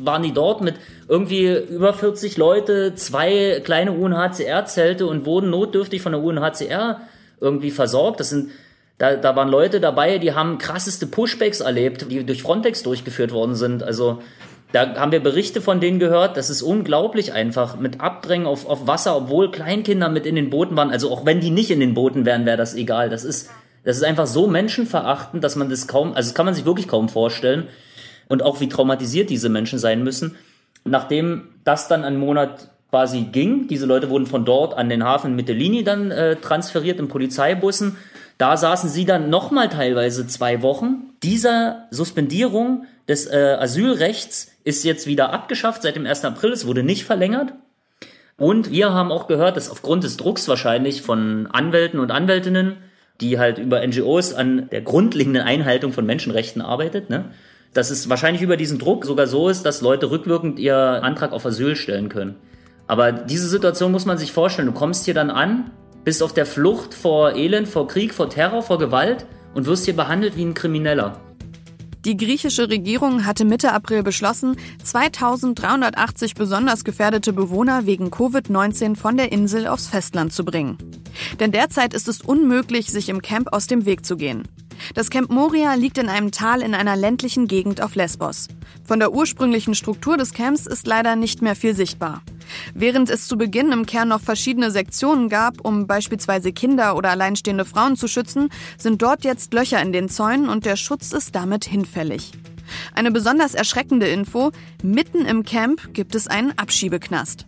waren die dort mit irgendwie über 40 Leute, zwei kleine UNHCR-Zelte und wurden notdürftig von der UNHCR irgendwie versorgt. Das sind da, da waren Leute dabei, die haben krasseste Pushbacks erlebt, die durch Frontex durchgeführt worden sind. Also da haben wir Berichte von denen gehört. Das ist unglaublich einfach mit Abdrängen auf, auf Wasser, obwohl Kleinkinder mit in den Booten waren. Also auch wenn die nicht in den Booten wären, wäre das egal. Das ist das ist einfach so menschenverachtend, dass man das kaum, also das kann man sich wirklich kaum vorstellen. Und auch wie traumatisiert diese Menschen sein müssen. Nachdem das dann einen Monat quasi ging, diese Leute wurden von dort an den Hafen Mittelini dann äh, transferiert in Polizeibussen. Da saßen sie dann nochmal teilweise zwei Wochen. Dieser Suspendierung des äh, Asylrechts ist jetzt wieder abgeschafft seit dem 1. April. Es wurde nicht verlängert. Und wir haben auch gehört, dass aufgrund des Drucks wahrscheinlich von Anwälten und Anwältinnen die halt über NGOs an der grundlegenden Einhaltung von Menschenrechten arbeitet, ne? dass es wahrscheinlich über diesen Druck sogar so ist, dass Leute rückwirkend ihr Antrag auf Asyl stellen können. Aber diese Situation muss man sich vorstellen. Du kommst hier dann an, bist auf der Flucht vor Elend, vor Krieg, vor Terror, vor Gewalt und wirst hier behandelt wie ein Krimineller. Die griechische Regierung hatte Mitte April beschlossen, 2380 besonders gefährdete Bewohner wegen Covid-19 von der Insel aufs Festland zu bringen. Denn derzeit ist es unmöglich, sich im Camp aus dem Weg zu gehen. Das Camp Moria liegt in einem Tal in einer ländlichen Gegend auf Lesbos. Von der ursprünglichen Struktur des Camps ist leider nicht mehr viel sichtbar. Während es zu Beginn im Kern noch verschiedene Sektionen gab, um beispielsweise Kinder oder alleinstehende Frauen zu schützen, sind dort jetzt Löcher in den Zäunen und der Schutz ist damit hinfällig. Eine besonders erschreckende Info, mitten im Camp gibt es einen Abschiebeknast.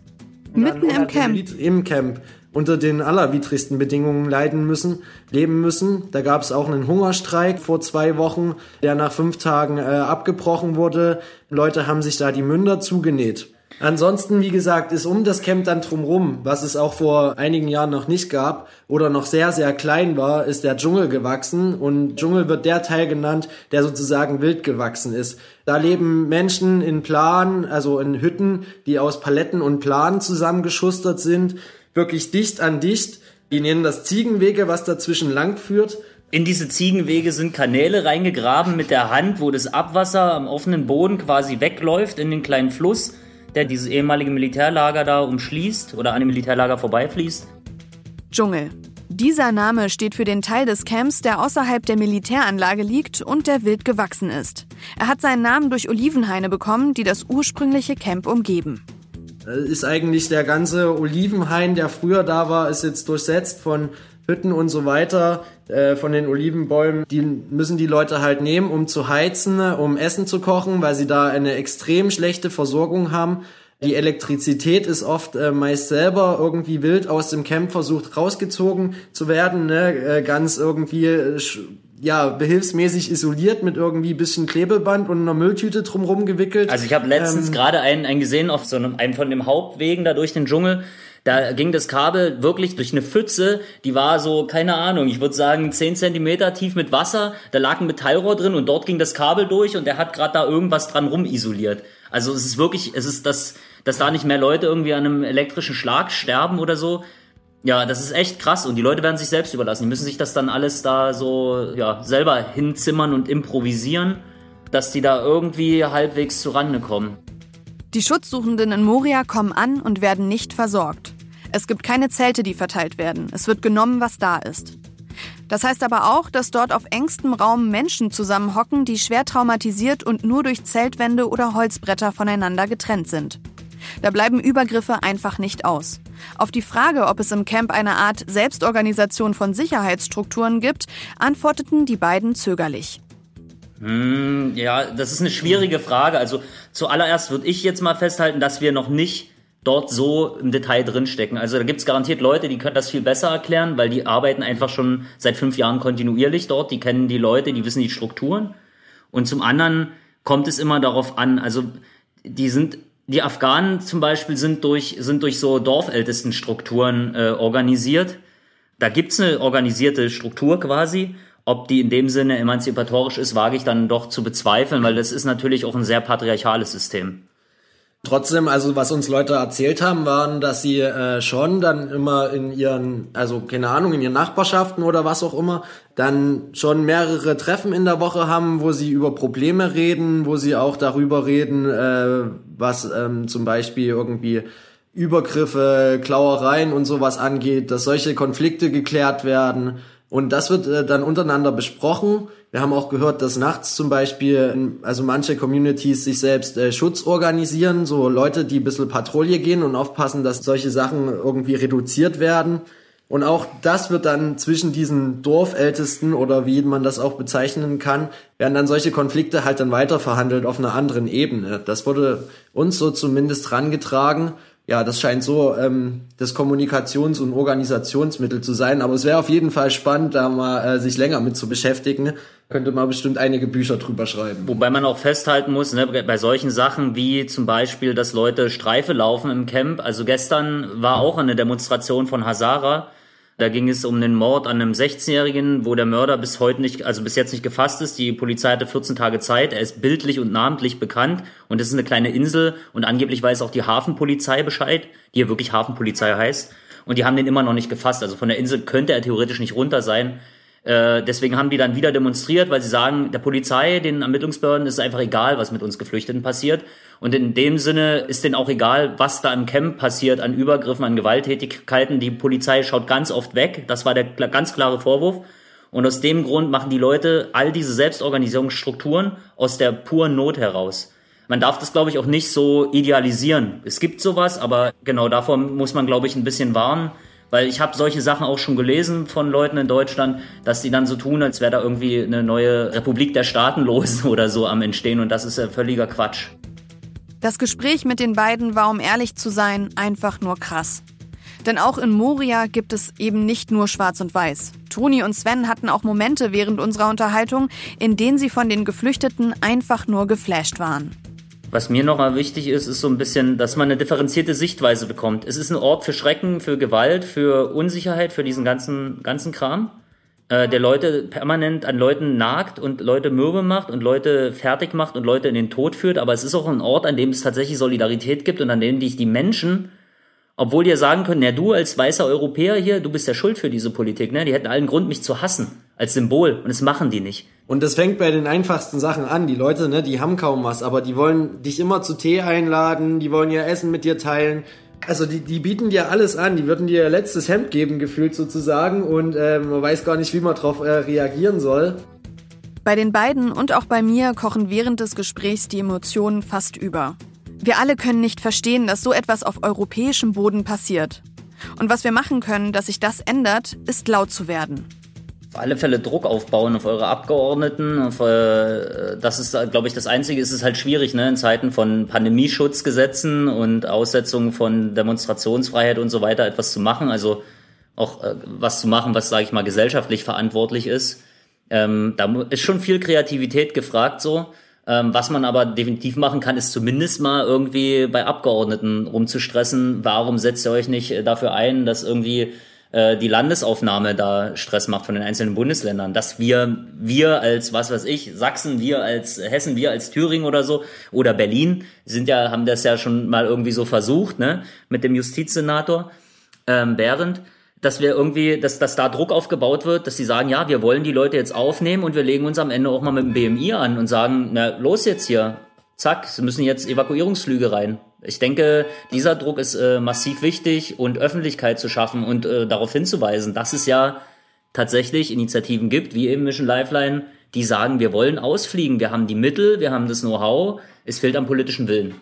Mitten im Camp. Im Camp unter den allerwidrigsten Bedingungen leiden müssen, leben müssen. Da gab es auch einen Hungerstreik vor zwei Wochen, der nach fünf Tagen äh, abgebrochen wurde. Leute haben sich da die Münder zugenäht. Ansonsten, wie gesagt, ist um das Camp dann drumrum, was es auch vor einigen Jahren noch nicht gab oder noch sehr, sehr klein war, ist der Dschungel gewachsen. Und Dschungel wird der Teil genannt, der sozusagen wild gewachsen ist. Da leben Menschen in Plan, also in Hütten, die aus Paletten und Planen zusammengeschustert sind, wirklich dicht an dicht. Die nennen das Ziegenwege, was dazwischen lang führt. In diese Ziegenwege sind Kanäle reingegraben mit der Hand, wo das Abwasser am offenen Boden quasi wegläuft in den kleinen Fluss der dieses ehemalige Militärlager da umschließt oder an dem Militärlager vorbeifließt. Dschungel. Dieser Name steht für den Teil des Camps, der außerhalb der Militäranlage liegt und der wild gewachsen ist. Er hat seinen Namen durch Olivenhaine bekommen, die das ursprüngliche Camp umgeben. Ist eigentlich der ganze Olivenhain, der früher da war, ist jetzt durchsetzt von Hütten und so weiter äh, von den Olivenbäumen, die müssen die Leute halt nehmen, um zu heizen, um Essen zu kochen, weil sie da eine extrem schlechte Versorgung haben. Die Elektrizität ist oft äh, meist selber irgendwie wild aus dem Camp versucht rausgezogen zu werden, ne? äh, ganz irgendwie äh, ja behilfsmäßig isoliert mit irgendwie bisschen Klebeband und einer Mülltüte drumherum gewickelt. Also ich habe letztens ähm, gerade einen, einen gesehen auf so einem, einem von dem Hauptwegen da durch den Dschungel da ging das Kabel wirklich durch eine Pfütze, die war so, keine Ahnung, ich würde sagen 10 Zentimeter tief mit Wasser. Da lag ein Metallrohr drin und dort ging das Kabel durch und er hat gerade da irgendwas dran rumisoliert. Also es ist wirklich, es ist das, dass da nicht mehr Leute irgendwie an einem elektrischen Schlag sterben oder so. Ja, das ist echt krass und die Leute werden sich selbst überlassen. Die müssen sich das dann alles da so ja, selber hinzimmern und improvisieren, dass die da irgendwie halbwegs zurande kommen. Die Schutzsuchenden in Moria kommen an und werden nicht versorgt. Es gibt keine Zelte, die verteilt werden. Es wird genommen, was da ist. Das heißt aber auch, dass dort auf engstem Raum Menschen zusammenhocken, die schwer traumatisiert und nur durch Zeltwände oder Holzbretter voneinander getrennt sind. Da bleiben Übergriffe einfach nicht aus. Auf die Frage, ob es im Camp eine Art Selbstorganisation von Sicherheitsstrukturen gibt, antworteten die beiden zögerlich. Hm, ja, das ist eine schwierige Frage. Also zuallererst würde ich jetzt mal festhalten, dass wir noch nicht dort so im Detail drinstecken. Also da gibt's garantiert Leute, die können das viel besser erklären, weil die arbeiten einfach schon seit fünf Jahren kontinuierlich dort, die kennen die Leute, die wissen die Strukturen. Und zum anderen kommt es immer darauf an, also die sind, die Afghanen zum Beispiel sind durch, sind durch so Dorfältestenstrukturen äh, organisiert. Da gibt's eine organisierte Struktur quasi. Ob die in dem Sinne emanzipatorisch ist, wage ich dann doch zu bezweifeln, weil das ist natürlich auch ein sehr patriarchales System. Trotzdem, also was uns Leute erzählt haben, waren, dass sie äh, schon dann immer in ihren, also keine Ahnung, in ihren Nachbarschaften oder was auch immer, dann schon mehrere Treffen in der Woche haben, wo sie über Probleme reden, wo sie auch darüber reden, äh, was ähm, zum Beispiel irgendwie Übergriffe, Klauereien und sowas angeht, dass solche Konflikte geklärt werden. Und das wird äh, dann untereinander besprochen. Wir haben auch gehört, dass nachts zum Beispiel, also manche Communities sich selbst äh, Schutz organisieren, so Leute, die ein bisschen Patrouille gehen und aufpassen, dass solche Sachen irgendwie reduziert werden. Und auch das wird dann zwischen diesen Dorfältesten oder wie man das auch bezeichnen kann, werden dann solche Konflikte halt dann weiter verhandelt auf einer anderen Ebene. Das wurde uns so zumindest rangetragen ja, das scheint so ähm, das Kommunikations- und Organisationsmittel zu sein. Aber es wäre auf jeden Fall spannend, da mal äh, sich länger mit zu beschäftigen. Könnte man bestimmt einige Bücher drüber schreiben. Wobei man auch festhalten muss, ne, bei solchen Sachen wie zum Beispiel, dass Leute Streife laufen im Camp. Also gestern war auch eine Demonstration von Hazara da ging es um den Mord an einem 16-Jährigen, wo der Mörder bis heute nicht, also bis jetzt nicht gefasst ist. Die Polizei hatte 14 Tage Zeit. Er ist bildlich und namentlich bekannt. Und es ist eine kleine Insel. Und angeblich weiß auch die Hafenpolizei Bescheid, die ja wirklich Hafenpolizei heißt. Und die haben den immer noch nicht gefasst. Also von der Insel könnte er theoretisch nicht runter sein. Äh, deswegen haben die dann wieder demonstriert, weil sie sagen, der Polizei, den Ermittlungsbehörden ist einfach egal, was mit uns Geflüchteten passiert. Und in dem Sinne ist denen auch egal, was da im Camp passiert an Übergriffen, an Gewalttätigkeiten. Die Polizei schaut ganz oft weg. Das war der ganz klare Vorwurf. Und aus dem Grund machen die Leute all diese Selbstorganisierungsstrukturen aus der puren Not heraus. Man darf das, glaube ich, auch nicht so idealisieren. Es gibt sowas, aber genau davor muss man, glaube ich, ein bisschen warnen weil ich habe solche Sachen auch schon gelesen von Leuten in Deutschland, dass die dann so tun, als wäre da irgendwie eine neue Republik der Staatenlosen oder so am Entstehen. Und das ist ja völliger Quatsch. Das Gespräch mit den beiden war, um ehrlich zu sein, einfach nur krass. Denn auch in Moria gibt es eben nicht nur Schwarz und Weiß. Toni und Sven hatten auch Momente während unserer Unterhaltung, in denen sie von den Geflüchteten einfach nur geflasht waren. Was mir nochmal wichtig ist, ist so ein bisschen, dass man eine differenzierte Sichtweise bekommt. Es ist ein Ort für Schrecken, für Gewalt, für Unsicherheit, für diesen ganzen, ganzen Kram, äh, der Leute permanent an Leuten nagt und Leute mürbe macht und Leute fertig macht und Leute in den Tod führt. Aber es ist auch ein Ort, an dem es tatsächlich Solidarität gibt und an dem die, die Menschen, obwohl die ja sagen können, ja, du als weißer Europäer hier, du bist ja schuld für diese Politik, ne? Die hätten allen Grund, mich zu hassen als Symbol und das machen die nicht. Und das fängt bei den einfachsten Sachen an. Die Leute, ne, die haben kaum was, aber die wollen dich immer zu Tee einladen, die wollen ihr Essen mit dir teilen. Also die, die bieten dir alles an, die würden dir letztes Hemd geben, gefühlt sozusagen, und äh, man weiß gar nicht, wie man darauf äh, reagieren soll. Bei den beiden und auch bei mir kochen während des Gesprächs die Emotionen fast über. Wir alle können nicht verstehen, dass so etwas auf europäischem Boden passiert. Und was wir machen können, dass sich das ändert, ist laut zu werden auf alle Fälle Druck aufbauen auf eure Abgeordneten. Auf, äh, das ist, glaube ich, das Einzige. Es ist halt schwierig, ne, in Zeiten von Pandemieschutzgesetzen und Aussetzung von Demonstrationsfreiheit und so weiter etwas zu machen. Also auch äh, was zu machen, was, sage ich mal, gesellschaftlich verantwortlich ist. Ähm, da ist schon viel Kreativität gefragt so. Ähm, was man aber definitiv machen kann, ist zumindest mal irgendwie bei Abgeordneten rumzustressen. Warum setzt ihr euch nicht äh, dafür ein, dass irgendwie äh, die Landesaufnahme da Stress macht von den einzelnen Bundesländern, dass wir, wir als, was weiß ich, Sachsen, wir als Hessen, wir als Thüringen oder so, oder Berlin, sind ja, haben das ja schon mal irgendwie so versucht, ne, mit dem Justizsenator ähm, Behrendt, dass wir irgendwie, dass, dass da Druck aufgebaut wird, dass sie sagen, ja, wir wollen die Leute jetzt aufnehmen und wir legen uns am Ende auch mal mit dem BMI an und sagen, na, los jetzt hier, zack, sie müssen jetzt Evakuierungsflüge rein. Ich denke, dieser Druck ist äh, massiv wichtig und Öffentlichkeit zu schaffen und äh, darauf hinzuweisen, dass es ja tatsächlich Initiativen gibt, wie eben Mission Lifeline, die sagen, wir wollen ausfliegen, wir haben die Mittel, wir haben das Know-how, es fehlt am politischen Willen.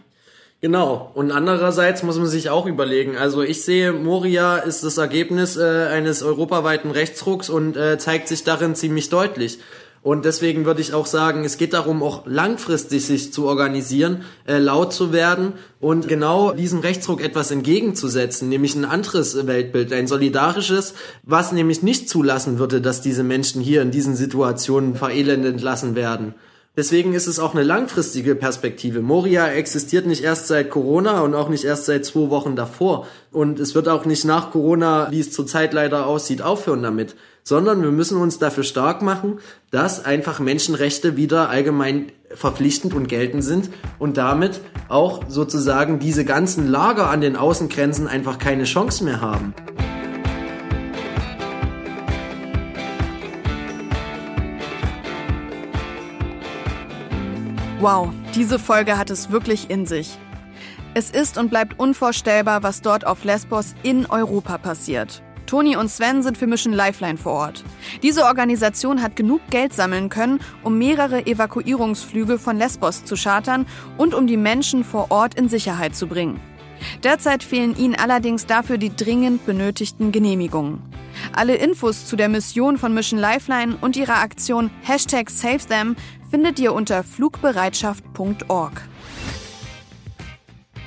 Genau. Und andererseits muss man sich auch überlegen. Also ich sehe, Moria ist das Ergebnis äh, eines europaweiten Rechtsrucks und äh, zeigt sich darin ziemlich deutlich. Und deswegen würde ich auch sagen, es geht darum, auch langfristig sich zu organisieren, äh, laut zu werden und genau diesem Rechtsruck etwas entgegenzusetzen, nämlich ein anderes Weltbild, ein solidarisches, was nämlich nicht zulassen würde, dass diese Menschen hier in diesen Situationen verelendend lassen werden. Deswegen ist es auch eine langfristige Perspektive. Moria existiert nicht erst seit Corona und auch nicht erst seit zwei Wochen davor. Und es wird auch nicht nach Corona, wie es zurzeit leider aussieht, aufhören damit. Sondern wir müssen uns dafür stark machen, dass einfach Menschenrechte wieder allgemein verpflichtend und geltend sind und damit auch sozusagen diese ganzen Lager an den Außengrenzen einfach keine Chance mehr haben. Wow, diese Folge hat es wirklich in sich. Es ist und bleibt unvorstellbar, was dort auf Lesbos in Europa passiert. Toni und Sven sind für Mission Lifeline vor Ort. Diese Organisation hat genug Geld sammeln können, um mehrere Evakuierungsflüge von Lesbos zu chartern und um die Menschen vor Ort in Sicherheit zu bringen. Derzeit fehlen ihnen allerdings dafür die dringend benötigten Genehmigungen. Alle Infos zu der Mission von Mission Lifeline und ihrer Aktion Hashtag SaveThem findet ihr unter flugbereitschaft.org.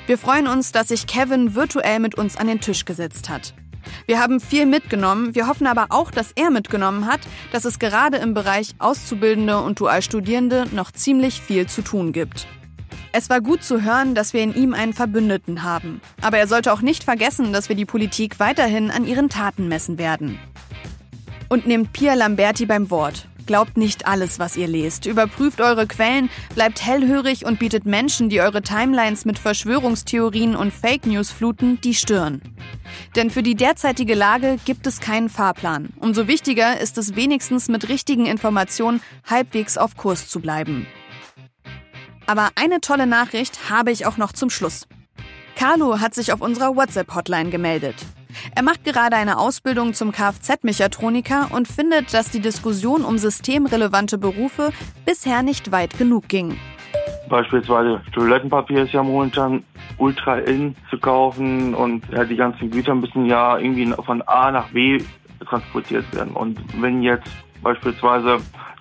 Wir freuen uns, dass sich Kevin virtuell mit uns an den Tisch gesetzt hat. Wir haben viel mitgenommen, wir hoffen aber auch, dass er mitgenommen hat, dass es gerade im Bereich Auszubildende und Dualstudierende noch ziemlich viel zu tun gibt. Es war gut zu hören, dass wir in ihm einen Verbündeten haben. Aber er sollte auch nicht vergessen, dass wir die Politik weiterhin an ihren Taten messen werden. Und nehmt Pia Lamberti beim Wort. Glaubt nicht alles, was ihr lest. Überprüft eure Quellen, bleibt hellhörig und bietet Menschen, die eure Timelines mit Verschwörungstheorien und Fake News fluten, die Stirn. Denn für die derzeitige Lage gibt es keinen Fahrplan. Umso wichtiger ist es wenigstens mit richtigen Informationen halbwegs auf Kurs zu bleiben. Aber eine tolle Nachricht habe ich auch noch zum Schluss. Carlo hat sich auf unserer WhatsApp-Hotline gemeldet. Er macht gerade eine Ausbildung zum Kfz-Mechatroniker und findet, dass die Diskussion um systemrelevante Berufe bisher nicht weit genug ging. Beispielsweise Toilettenpapier ist ja momentan ultra in zu kaufen und ja, die ganzen Güter müssen ja irgendwie von A nach B transportiert werden. Und wenn jetzt beispielsweise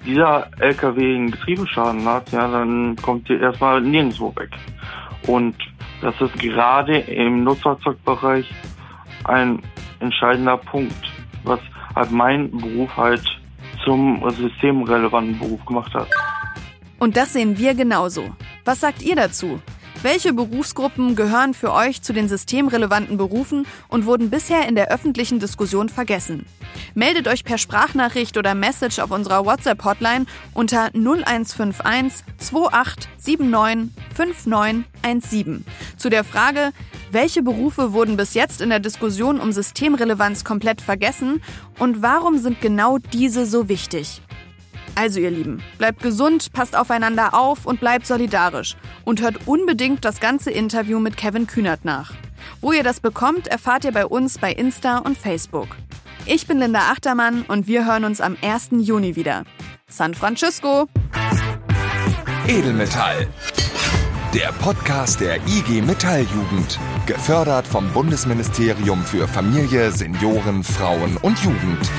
dieser LKW einen Getriebeschaden hat, ja, dann kommt ihr erstmal nirgendwo weg. Und das ist gerade im Nutzfahrzeugbereich ein entscheidender Punkt, was halt mein Beruf halt zum systemrelevanten Beruf gemacht hat. Und das sehen wir genauso. Was sagt ihr dazu? Welche Berufsgruppen gehören für euch zu den systemrelevanten Berufen und wurden bisher in der öffentlichen Diskussion vergessen? Meldet euch per Sprachnachricht oder Message auf unserer WhatsApp-Hotline unter 0151 2879 5917 zu der Frage, welche Berufe wurden bis jetzt in der Diskussion um Systemrelevanz komplett vergessen und warum sind genau diese so wichtig? Also ihr Lieben, bleibt gesund, passt aufeinander auf und bleibt solidarisch. Und hört unbedingt das ganze Interview mit Kevin Kühnert nach. Wo ihr das bekommt, erfahrt ihr bei uns bei Insta und Facebook. Ich bin Linda Achtermann und wir hören uns am 1. Juni wieder. San Francisco! Edelmetall. Der Podcast der IG Metalljugend. Gefördert vom Bundesministerium für Familie, Senioren, Frauen und Jugend.